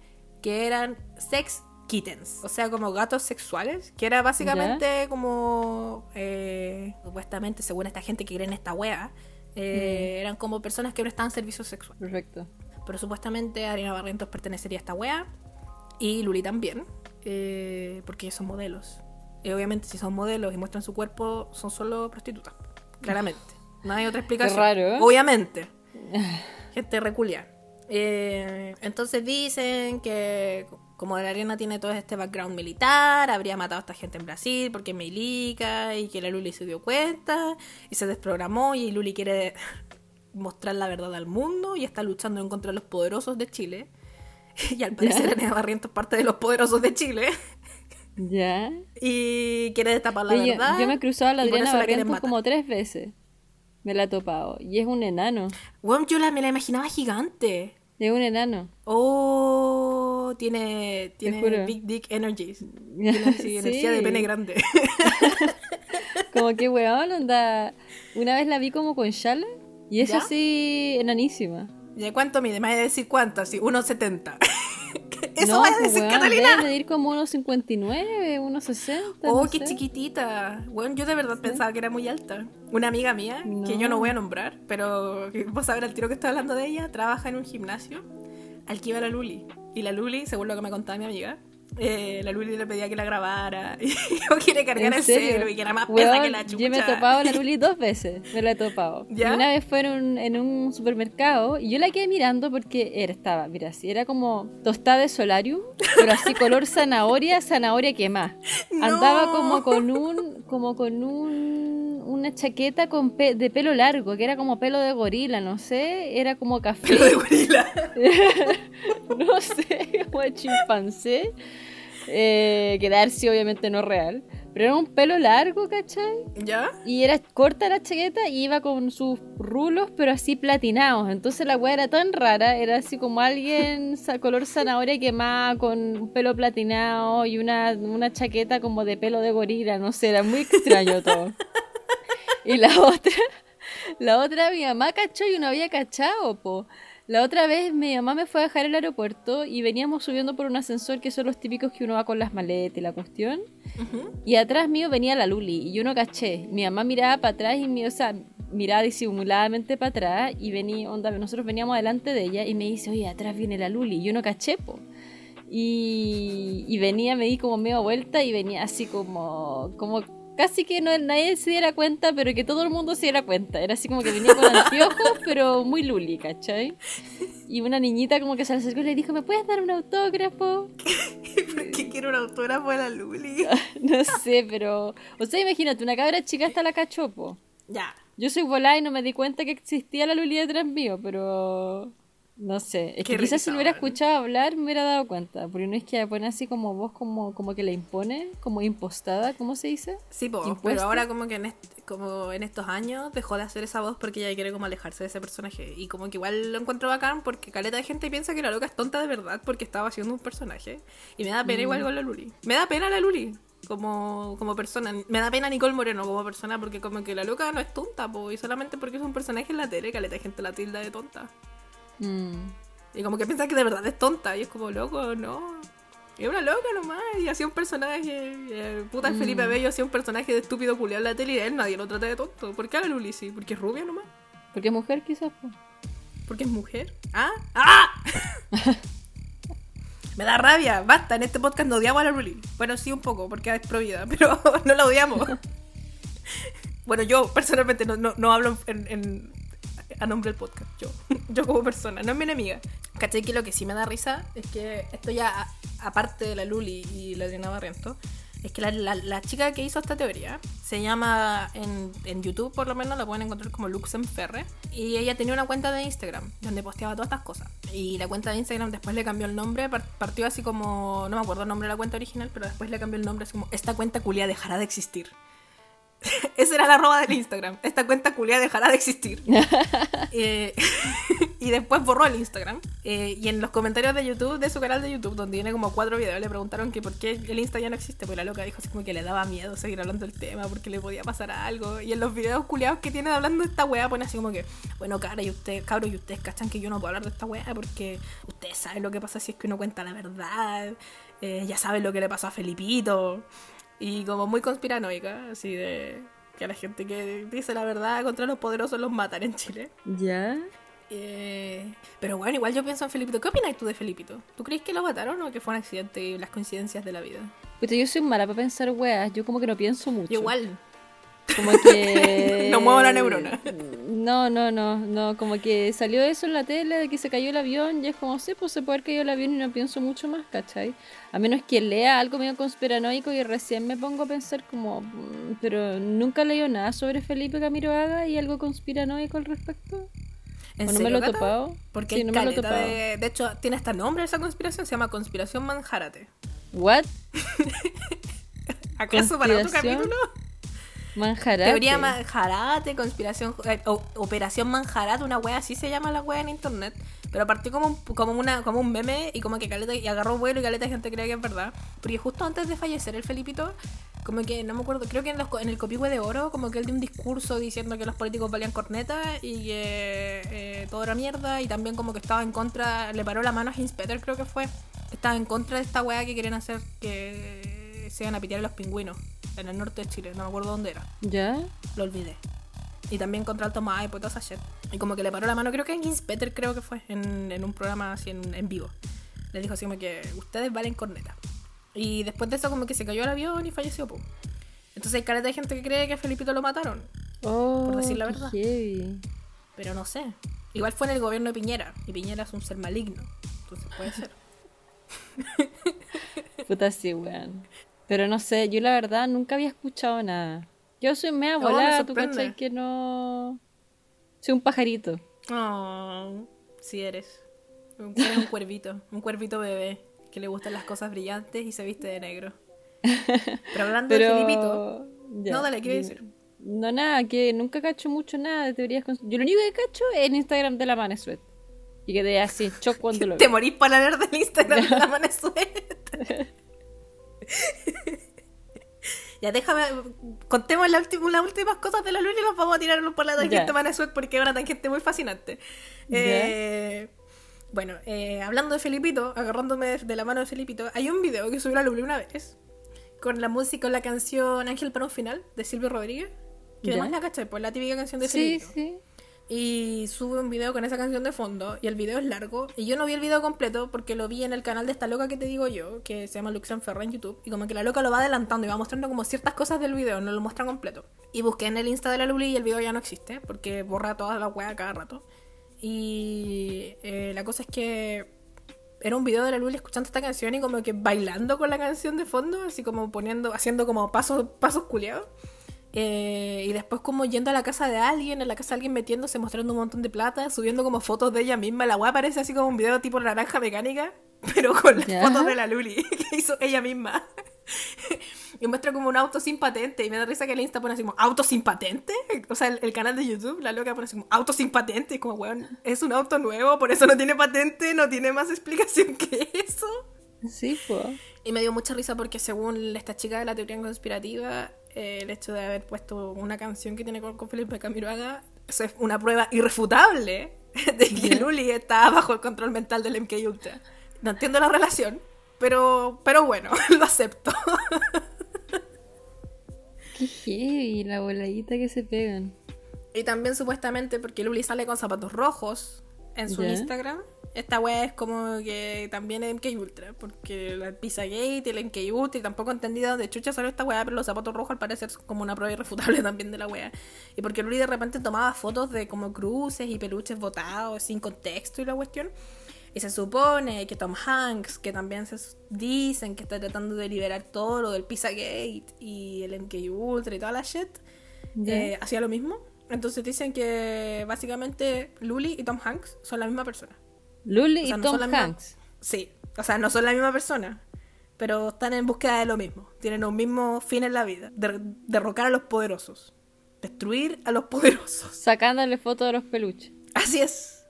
que eran sex kittens, o sea, como gatos sexuales, que era básicamente como, eh, supuestamente, según esta gente que cree en esta wea, eh, eran como personas que prestaban servicio sexual. Perfecto. Pero supuestamente Ariana Barrientos pertenecería a esta wea y Luli también, eh, porque ellos son modelos. Y obviamente si son modelos y muestran su cuerpo, son solo prostitutas, claramente. No hay otra explicación. raro, ¿eh? Obviamente. Gente reculia. Eh, entonces dicen que como la arena tiene todo este background militar, habría matado a esta gente en Brasil porque es milica y que la Luli se dio cuenta y se desprogramó y Luli quiere mostrar la verdad al mundo y está luchando en contra de los poderosos de Chile. Y al parecer Arena Barrientos es parte de los poderosos de Chile Ya. y quiere destapar la yo, verdad. yo me he cruzado a la Adriana Barrientos como tres veces. Me la he topado. Y es un enano. Weón, yo la, me la imaginaba gigante. Es un enano. Oh, tiene, tiene. Big Dick Energies. Tiene así, Sí. energía de pene grande. Como que weón, onda. Una vez la vi como con Shala. Y es ¿Ya? así, enanísima. ¿De cuánto mide? Me voy a decir cuánto, así, 1,70. Eso no, va a decir weón, Catalina. Debe medir como unos 59, unos 60. Oh, no qué sé. chiquitita. Bueno, yo de verdad pensaba que era muy alta. Una amiga mía, que yo no No. voy a nombrar, pero vos saber al tiro que estoy hablando de ella, trabaja en un gimnasio al que iba la Luli. Y la Luli, según lo que me contaba mi amiga, eh, la Luli le pedía que la grabara. Y yo quiere cargar ¿En el celo y que era más pesa Weón, que la chucha. Yo me he topado a la Luli dos veces. Me la he topado. Una vez fue en un, en un supermercado y yo la quedé mirando porque era, estaba, mira, así era como tostada de solarium, pero así color zanahoria, zanahoria quemada. Andaba No. como con un, como con un, una chaqueta con pe- de pelo largo, que era como pelo de gorila, no sé, era como café. Pelo de gorila. no sé, como de chimpancé. Eh, que Darcy obviamente no es real. Pero era un pelo largo, ¿cachai? ¿Ya? Y era corta la chaqueta y iba con sus rulos, pero así platinados. Entonces la weá era tan rara, era así como alguien color zanahoria quemada con un pelo platinado y una, una chaqueta como de pelo de gorila, no sé, era muy extraño todo. Y la otra, la otra mi mamá cachó y no había cachado, po. La otra vez mi mamá me fue a dejar al aeropuerto y veníamos subiendo por un ascensor que son los típicos que uno va con las maletas y la cuestión. Ujú. Y atrás mío venía la Luli y yo no caché. Mi mamá miraba para atrás y mi, o sea, miraba disimuladamente para atrás y venía, onda, nosotros veníamos delante de ella y me dice, oye, atrás viene la Luli. Y yo no caché, po. Y, y venía, me di como media vuelta y venía así como, como casi que no, nadie se diera cuenta, pero que todo el mundo se diera cuenta. Era así como que venía con anteojos, pero muy Luli, ¿cachai? Y una niñita como que se acercó y le dijo, ¿me puedes dar un autógrafo? ¿Por qué quiero un autógrafo de la Luli? No sé, pero. O sea, imagínate, una cabra chica hasta la cachopo. ya. Yo soy volada y no me di cuenta que existía la Luli detrás mío, pero. No sé. Es Qué que quizás si me hubiera weón. escuchado hablar me hubiera dado cuenta. Porque no es que pone así como voz como, como que le impone, como impostada, ¿cómo se dice? Sí, po, pero ahora como que en, como en estos años dejó de hacer esa voz porque ella quiere como alejarse de ese personaje. Y como que igual lo encuentro bacán porque caleta de gente piensa que la loca es tonta de verdad porque estaba haciendo un personaje. Y me da pena igual con la Luli. Me da pena la Luli como, como persona. Me da pena Nicole Moreno como persona porque como que la loca no es tonta, po, y solamente porque es un personaje en la tele, caleta de gente la tilda de tonta. Mm. Y como que piensa que de verdad es tonta. Y es como, loco, no. Es una loca nomás. Y hacía un personaje. eh, puta el Felipe Bello hacía un personaje de estúpido culiado en la tele y él nadie lo trata de tonto. ¿Por qué a la Luli sí? Porque es rubia nomás. Porque es mujer, quizás. po. Porque es mujer. ¿Ah? ¡Ah! Me da rabia. Basta, en este podcast no odiamos a la Luli. Bueno, sí un poco, porque es provida, pero no la odiamos. Bueno, yo personalmente no, no, no hablo en, en- a nombre del podcast. Yo, yo como persona, no es mi enemiga. ¿Cachai? Que lo que sí me da risa es que esto ya, aparte de la Luli y la Adriana Barriento, es que la, la- la chica que hizo esta teoría se llama en, en YouTube, por lo menos, la pueden encontrar como Luxenferre. Y ella tenía una cuenta de Instagram donde posteaba todas estas cosas. Y la cuenta de Instagram después le cambió el nombre, par- partió así como, no me acuerdo el nombre de la cuenta original, pero después le cambió el nombre así como, esta cuenta culia dejará de existir. Esa era la arroba del Instagram. Esta cuenta culia dejará de existir. Eh, y después borró el Instagram. Eh, y en los comentarios de YouTube, de su canal de YouTube, donde tiene como cuatro videos, le preguntaron que por qué el Insta ya no existe. Pues la loca dijo así como que le daba miedo seguir hablando del tema porque le podía pasar algo. Y en los videos culiados que tiene hablando de esta wea, pone así como que, bueno, cara, y ustedes, cabros, y ustedes cachan que yo no puedo hablar de esta wea porque ustedes saben lo que pasa si es que uno cuenta la verdad. Eh, ya saben lo que le pasó a Felipito. Y como muy conspiranoica, así de que a la gente que dice la verdad contra los poderosos los matan en Chile. ¿Ya? Eh, pero bueno, igual yo pienso en Felipito. ¿Qué opinas tú de Felipito? ¿Tú crees que lo mataron o que fue un accidente y las coincidencias de la vida? Pues yo soy mala para pensar weas, yo como que no pienso mucho. Yo igual. Como que... no muevo la neurona. No, no, no, no, como que salió eso en la tele de que se cayó el avión y es como, sí, pues se puede haber caído el avión y no pienso mucho más, ¿cachai? A menos que lea algo medio conspiranoico y recién me pongo a pensar como, mm, pero nunca leído nada sobre Felipe Camiroaga y algo conspiranoico al respecto. ¿En ¿O no me lo he topado? Porque Sí, no me lo topado. de... de hecho, tiene hasta nombre esa conspiración, se llama Conspiración Manjarate. ¿What? ¿Acaso para otro capítulo? Manjarate. Teoría Manjarate, conspiración, eh, o- Operación Manjarate, una wea así se llama la wea en internet. Pero partió como un, como una, como un meme y como que caleta, y agarró vuelo y caleta gente cree que es verdad. Porque justo antes de fallecer el Felipito, como que no me acuerdo, creo que en, los, en el Copihue de Oro, como que él dio un discurso diciendo que los políticos valían corneta y que eh, todo era mierda. Y también como que estaba en contra, le paró la mano a Hinspeter, creo que fue. Estaba en contra de esta wea que querían hacer que se iban a pitear a los pingüinos en el norte de Chile, no me acuerdo dónde era ¿Ya? lo olvidé. Y también contra el Tomás y toda esa shit. Y como que le paró la mano, creo que en Peter creo que fue, en, en un programa así en, en vivo. Le dijo así como que ustedes valen corneta. Y después de eso como que se cayó el avión y falleció, pum. Entonces hay caleta de gente que cree que a Felipito lo mataron. Oh, Por decir la verdad. heavy. Pero no sé. Igual fue en el gobierno de Piñera. Y Piñera es un ser maligno. Entonces puede ser. Puta sí, weón. Pero no sé, yo la verdad nunca había escuchado nada. Yo soy mea No, me volada, tú sorprende. cachai que no... Soy un pajarito. Oh, sí eres. Eres un cuervito. Un cuervito bebé. Que le gustan las cosas brillantes y se viste de negro. Pero hablando Pero... de Felipito. Ya, No, dale, ¿qué decir? No, nada, que nunca cacho mucho nada de teorías Yo lo único que cacho es el Instagram de la Manesuet. Y quedé así, shock cuando lo. Te morís para ver del Instagram de la Manesuet. ya déjame. Contemos la las últimas cosas de la luna y nos vamos a tirar por la tangente Ya. Manesuet porque es una tangente muy fascinante. Eh, bueno, eh, hablando de Felipito, agarrándome de, la mano de Felipito, hay un video que subió a la Luli una vez con la música, con la canción Ángel para un final de Silvio Rodríguez. Que Ya. además la cachai, pues la típica canción de Sí, Felipito sí. Y sube un video con esa canción de fondo y el video es largo y yo no vi el video completo porque lo vi en el canal de esta loca que te digo yo que se llama Luxan Ferra en YouTube y como que la loca lo va adelantando y va mostrando como ciertas cosas del video no lo muestra completo. Y busqué en el insta de la Luli y el video ya no existe porque borra toda la wea cada rato. Y eh, la cosa es que era un video de la Luli escuchando esta canción y como que bailando con la canción de fondo así como poniendo haciendo como pasos pasos culiados eh, y después como yendo a la casa de alguien, en la casa de alguien metiéndose, mostrando un montón de plata, subiendo como fotos de ella misma. La weá parece así como un video tipo naranja mecánica, pero con las Ya. fotos de la Luli que hizo ella misma. y muestra como un auto sin patente. Y me da risa que el Insta pone así como auto sin patente. O sea, el, el canal de YouTube, la loca pone así como auto sin patente. Y como, weón, es un auto nuevo, por eso no tiene patente, no tiene más explicación que eso. Sí, pues. Y me dio mucha risa porque según esta chica de la teoría conspirativa, eh, el hecho de haber puesto una canción que tiene con, con Felipe Camiroaga eso es una prueba irrefutable de que. Luli está bajo el control mental del MK Ultra. No entiendo la relación, pero, pero bueno, lo acepto. Qué heavy, la voladita que se pegan. Y también supuestamente porque Luli sale con zapatos rojos en su. Instagram. Esta wea es como que también es MK Ultra, porque la Pizzagate y el MK Ultra, y tampoco entendí de dónde chucha salió esta wea, pero los zapatos rojos al parecer son como una prueba irrefutable también de la wea. Y porque Luli de repente tomaba fotos de como cruces y peluches botados sin contexto y la cuestión. Y se supone que Tom Hanks, que también se dicen que está tratando de liberar todo lo del Pizzagate y el MK Ultra y toda la shit, eh, hacía lo mismo. Entonces dicen que básicamente Luli y Tom Hanks son la misma persona. Luli o sea, y no Tom misma- Hanks. Sí, o sea, no son la misma persona. pero están en búsqueda de lo mismo. Tienen un mismo fin en la vida, der- derrocar a los poderosos, destruir a los poderosos. Sacándole fotos de los peluches. Así es.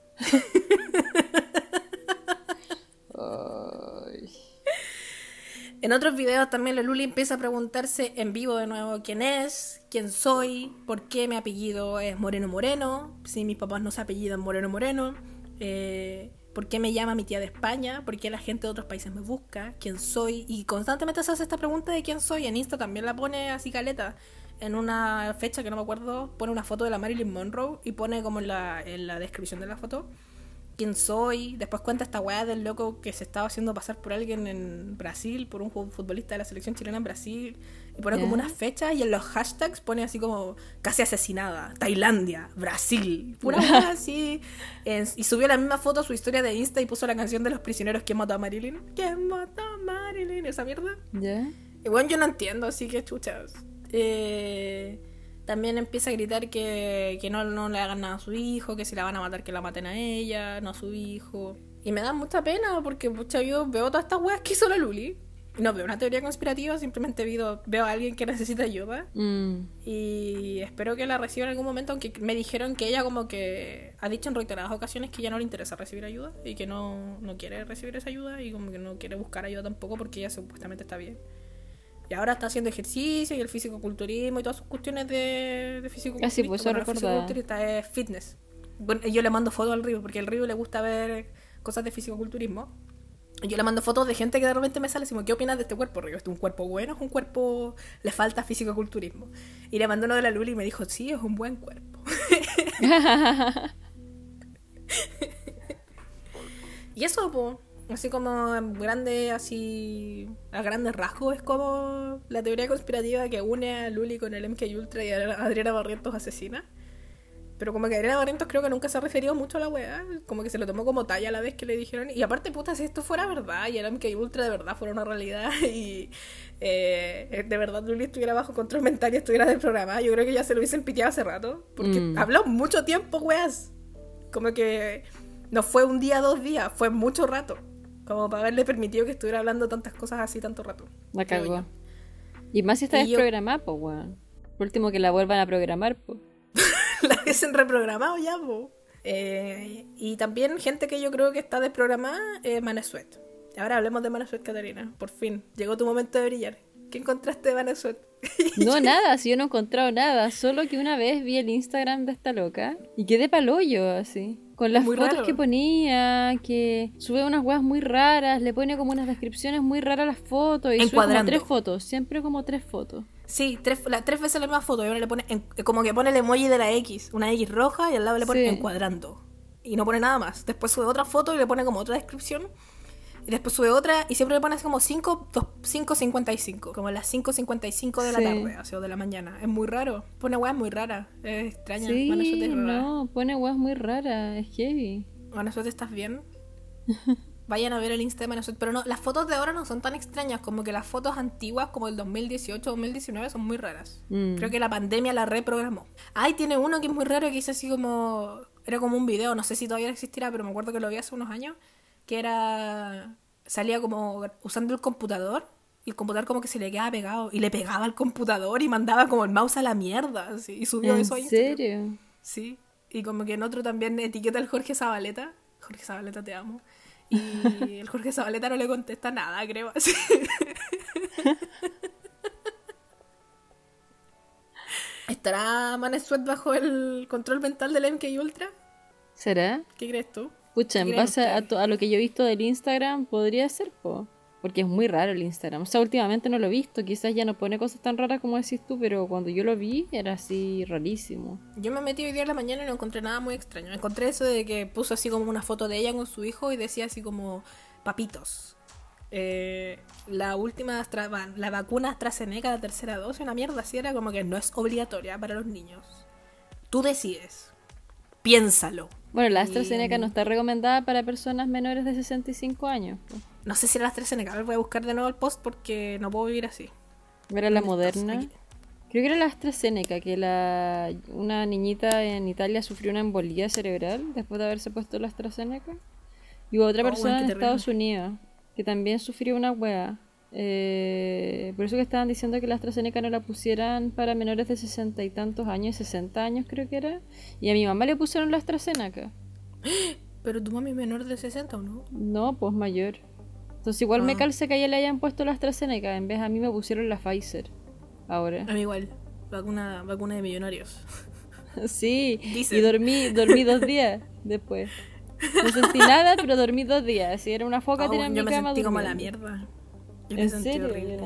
En otros videos también la Luli empieza a preguntarse en vivo de nuevo quién es, quién soy, por qué mi apellido es Moreno Moreno, si mis papás no se apellidan Moreno Moreno, eh, por qué me llama mi tía de España, por qué la gente de otros países me busca, quién soy, y constantemente se hace esta pregunta de quién soy. En Insta también la pone así caleta. En una fecha que no me acuerdo, pone una foto de la Marilyn Monroe y pone como en la, en la descripción de la foto quién soy. Después cuenta esta weá del loco que se estaba haciendo pasar por alguien en Brasil, por un futbolista de la selección chilena en Brasil. Y pone como unas fechas y en los hashtags pone así como casi asesinada, Tailandia, Brasil. Pura así. En- y subió la misma foto a su historia de Insta y puso la canción de los prisioneros ¿Quién mató a Marilyn? ¿Quién mató a Marilyn? Esa mierda. ¿Ya? Y bueno, yo no entiendo, así que chuchas. Eh, también empieza a gritar que, que no, no le hagan nada a su hijo, que si la van a matar, que la maten a ella, no a su hijo. Y me da mucha pena porque, pucha, yo veo todas estas weas que hizo la Luli. No veo una teoría conspirativa, simplemente veo, veo a alguien que necesita ayuda. Mm. Y espero que la reciba en algún momento, aunque me dijeron que ella como que ha dicho en reiteradas ocasiones que ya no le interesa recibir ayuda y que no, no quiere recibir esa ayuda y como que no quiere buscar ayuda tampoco porque ella supuestamente está bien. Y ahora está haciendo ejercicio y el fisicoculturismo y todas sus cuestiones de, de fisicoculturismo. Ah, sí, pues eso Bueno, fisicoculturista es fitness. Bueno, yo le mando fotos al Río porque al Río le gusta ver cosas de fisicoculturismo. Yo le mando fotos de gente que de repente me sale y me ¿qué opinas de este cuerpo, Río? ¿Es un cuerpo bueno? ¿Es un cuerpo... le falta fisicoculturismo? Y le mandó uno de la Luli y me dijo, sí, es un buen cuerpo. y eso, pues, así como grande, así, a grandes rasgos, es como la teoría conspirativa que une a Luli con el MK Ultra y a Adriana Barrientos asesina. Pero como que Adriana Barrientos creo que nunca se ha referido mucho a la weá, como que se lo tomó como talla a la vez que le dijeron. Y aparte, puta, si esto fuera verdad y el MK Ultra de verdad fuera una realidad y eh, de verdad Luli estuviera bajo control mental y estuviera desprogramada, yo creo que ya se lo hubiesen piteado hace rato. Porque Mm. habló mucho tiempo, weas. Como que no fue un día, dos días, fue mucho rato. Como para haberle permitido que estuviera hablando tantas cosas así tanto rato. La cagó. Y más si está Y yo- desprogramada, pues, weón. Por último, que la vuelvan a programar, pues. la hubiesen reprogramado ya, po. Eh, y también gente que yo creo que está desprogramada es Manesuet. Ahora hablemos de Manesuet, Catarina. Por fin, llegó tu momento de brillar. ¿Qué encontraste de Manesuet? No, nada, si yo no he encontrado nada. Solo que una vez vi el Instagram de esta loca y quedé palollo, así. Con las Muy fotos raro. que ponía, que sube unas weas muy raras, le pone como unas descripciones muy raras a las fotos y sube como tres fotos, siempre como tres fotos. Sí, tres, la- tres veces la misma foto. Y ahora le pone, en- como que pone el emoji de la X, una X roja, y al lado le pone Sí. encuadrando. Y no pone nada más. Después sube otra foto y le pone como otra descripción. Y después sube otra y siempre le pone así como 5, 5.55. Como las 5.55 de la Sí. tarde, o de la mañana. Es muy raro. Pone weas muy raras. Es extraña. Sí, es rara. no, pone weas muy raras, es heavy. ¿estás bien? Vayan a ver el Insta de Manesuet. Pero no, las fotos de ahora no son tan extrañas. Como que las fotos antiguas, como el 2018 2019, son muy raras. Mm. Creo que la pandemia la reprogramó. Ay, tiene uno que es muy raro que hice así como. Era como un video, no sé si todavía existirá, pero me acuerdo que lo vi hace unos años. Que era. Salía como usando el computador. Y el computador como que se le quedaba pegado. Y le pegaba al computador y mandaba como el mouse a la mierda. así, y subió ¿En eso a Instagram. serio? Sí, y como que en otro también etiqueta al Jorge Zabaleta. Jorge Zabaleta, te amo. Y el Jorge Zabaleta no le contesta nada, creo. así. ¿Estará Manesuet bajo el control mental del MK Ultra? ¿Será? ¿Qué crees tú? Pucha, en ¿Qué base a, a lo que yo he visto del Instagram, podría ser, po. Porque es muy raro el Instagram. O sea, últimamente no lo he visto. Quizás ya no pone cosas tan raras como decís tú, pero cuando yo lo vi era así rarísimo. Yo me metí hoy día en la mañana y no encontré nada muy extraño. Encontré eso de que puso así como una foto de ella con su hijo y decía así como papitos. Eh, la última la vacuna AstraZeneca, la tercera dosis, una mierda así era como que no es obligatoria para los niños. Tú decides. Piénsalo. Bueno, la Y- AstraZeneca no está recomendada para personas menores de 65 años. No sé si era la AstraZeneca, a ver, voy a buscar de nuevo el post porque no puedo vivir así. Era la ¿Dónde estás? moderna. Aquí. Creo que era la AstraZeneca, que la una niñita en Italia sufrió una embolía cerebral después de haberse puesto la AstraZeneca. Y hubo otra Oh, persona en Estados. Unidos que también sufrió una wea. Eh, por eso que estaban diciendo que la AstraZeneca no la pusieran para menores de sesenta y tantos años, 60 años creo que era. Y a mi mamá le pusieron la AstraZeneca. Pero tu mami es menor de 60 o no? No, pues mayor. Entonces igual me Ah. calce que a ella le hayan puesto la AstraZeneca. En vez a mí me pusieron la Pfizer. Ahora. A mí igual. Vacuna, vacuna de millonarios. Sí. Dicen. Y dormí, dormí dos días después. No sentí nada, pero dormí dos días. Si era una foca, Oh, tenía en yo mi me cama sentí como la mierda. Yo ¿En serio? horrible.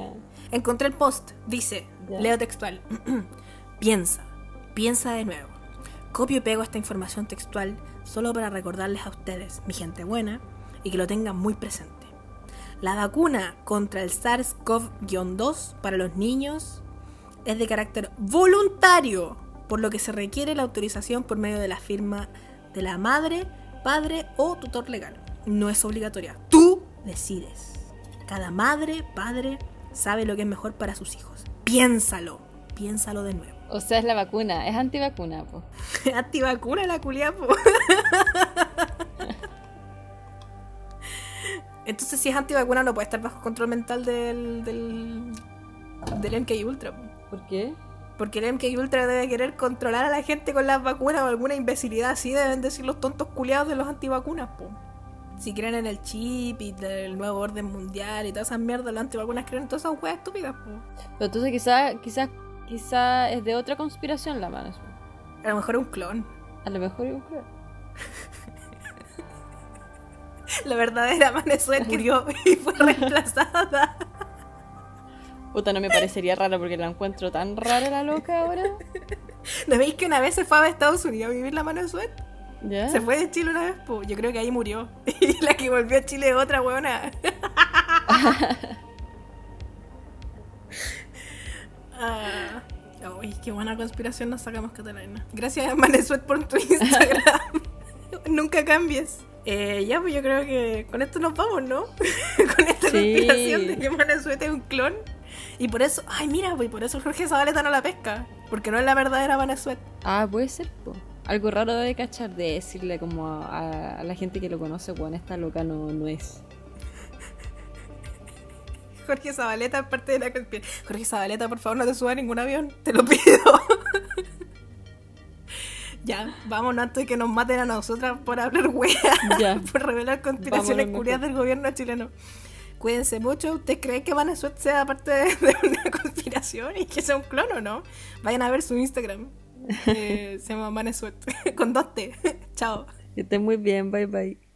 Encontré el post. Dice, Ya. leo textual. piensa, piensa de nuevo. Copio y pego esta información textual solo para recordarles a ustedes, mi gente buena, y que lo tengan muy presente. La vacuna contra el SARS-CoV-2 para los niños es de carácter voluntario, por lo que se requiere la autorización por medio de la firma de la madre, padre o tutor legal. No es obligatoria. Tú decides. Cada madre, padre, sabe lo que es mejor para sus hijos. Piénsalo. Piénsalo de nuevo. O sea, es la vacuna. Es antivacuna, po. Antivacuna la culia, po. Entonces, si es antivacuna, no puede estar bajo control mental del, del, del MK Ultra. po. ¿Por qué? Porque el MK Ultra debe querer controlar a la gente con las vacunas o alguna imbecilidad así, deben decir los tontos culiados de los antivacunas, po. Si creen en el chip y del nuevo orden mundial y todas esas mierdas, los antivacunas creen en todas esas weas estúpidas, po. Pero entonces quizá, quizá, quizá es de otra conspiración la mano. A lo mejor es un clon. A lo mejor yo creo. La verdadera Manesuet murió y fue reemplazada. Puta, no me parecería raro porque la encuentro tan rara la loca ahora. ¿No veis que una vez se fue a Estados Unidos a vivir la Manesuet? ¿Ya? Se fue de Chile una vez, po. yo creo que ahí murió. Y la que volvió a Chile es otra weona. Ah, Uy, qué buena conspiración nos sacamos, Catalina. Gracias, Manesuet, por tu Instagram. Nunca cambies. Eh, ya, pues yo creo que con esto nos vamos, ¿no? con esta Sí. conspiración de que Manesuet es un clon. Y por eso, ay, mira, pues por eso Jorge Zabaleta no la pesca. Porque no es la verdadera Manesuet. Ah, puede ser, po. Algo raro debe cachar de decirle como a, a la gente que lo conoce, weón, esta loca no, no es. Jorge Zabaleta es parte de la conspiración. Jorge Zabaleta, por favor, no te subas a ningún avión. Te lo pido. ya, vámonos antes de que nos maten a nosotras por hablar weas. Por revelar conspiraciones curiosas del gobierno chileno. Cuídense mucho. ¿Ustedes creen que Manesuet sea parte de, de una conspiración y que sea un clon o no? Vayan a ver su Instagram. Eh, se llama Manesuet. Con dos T. Chao. Que esté muy bien, bye bye.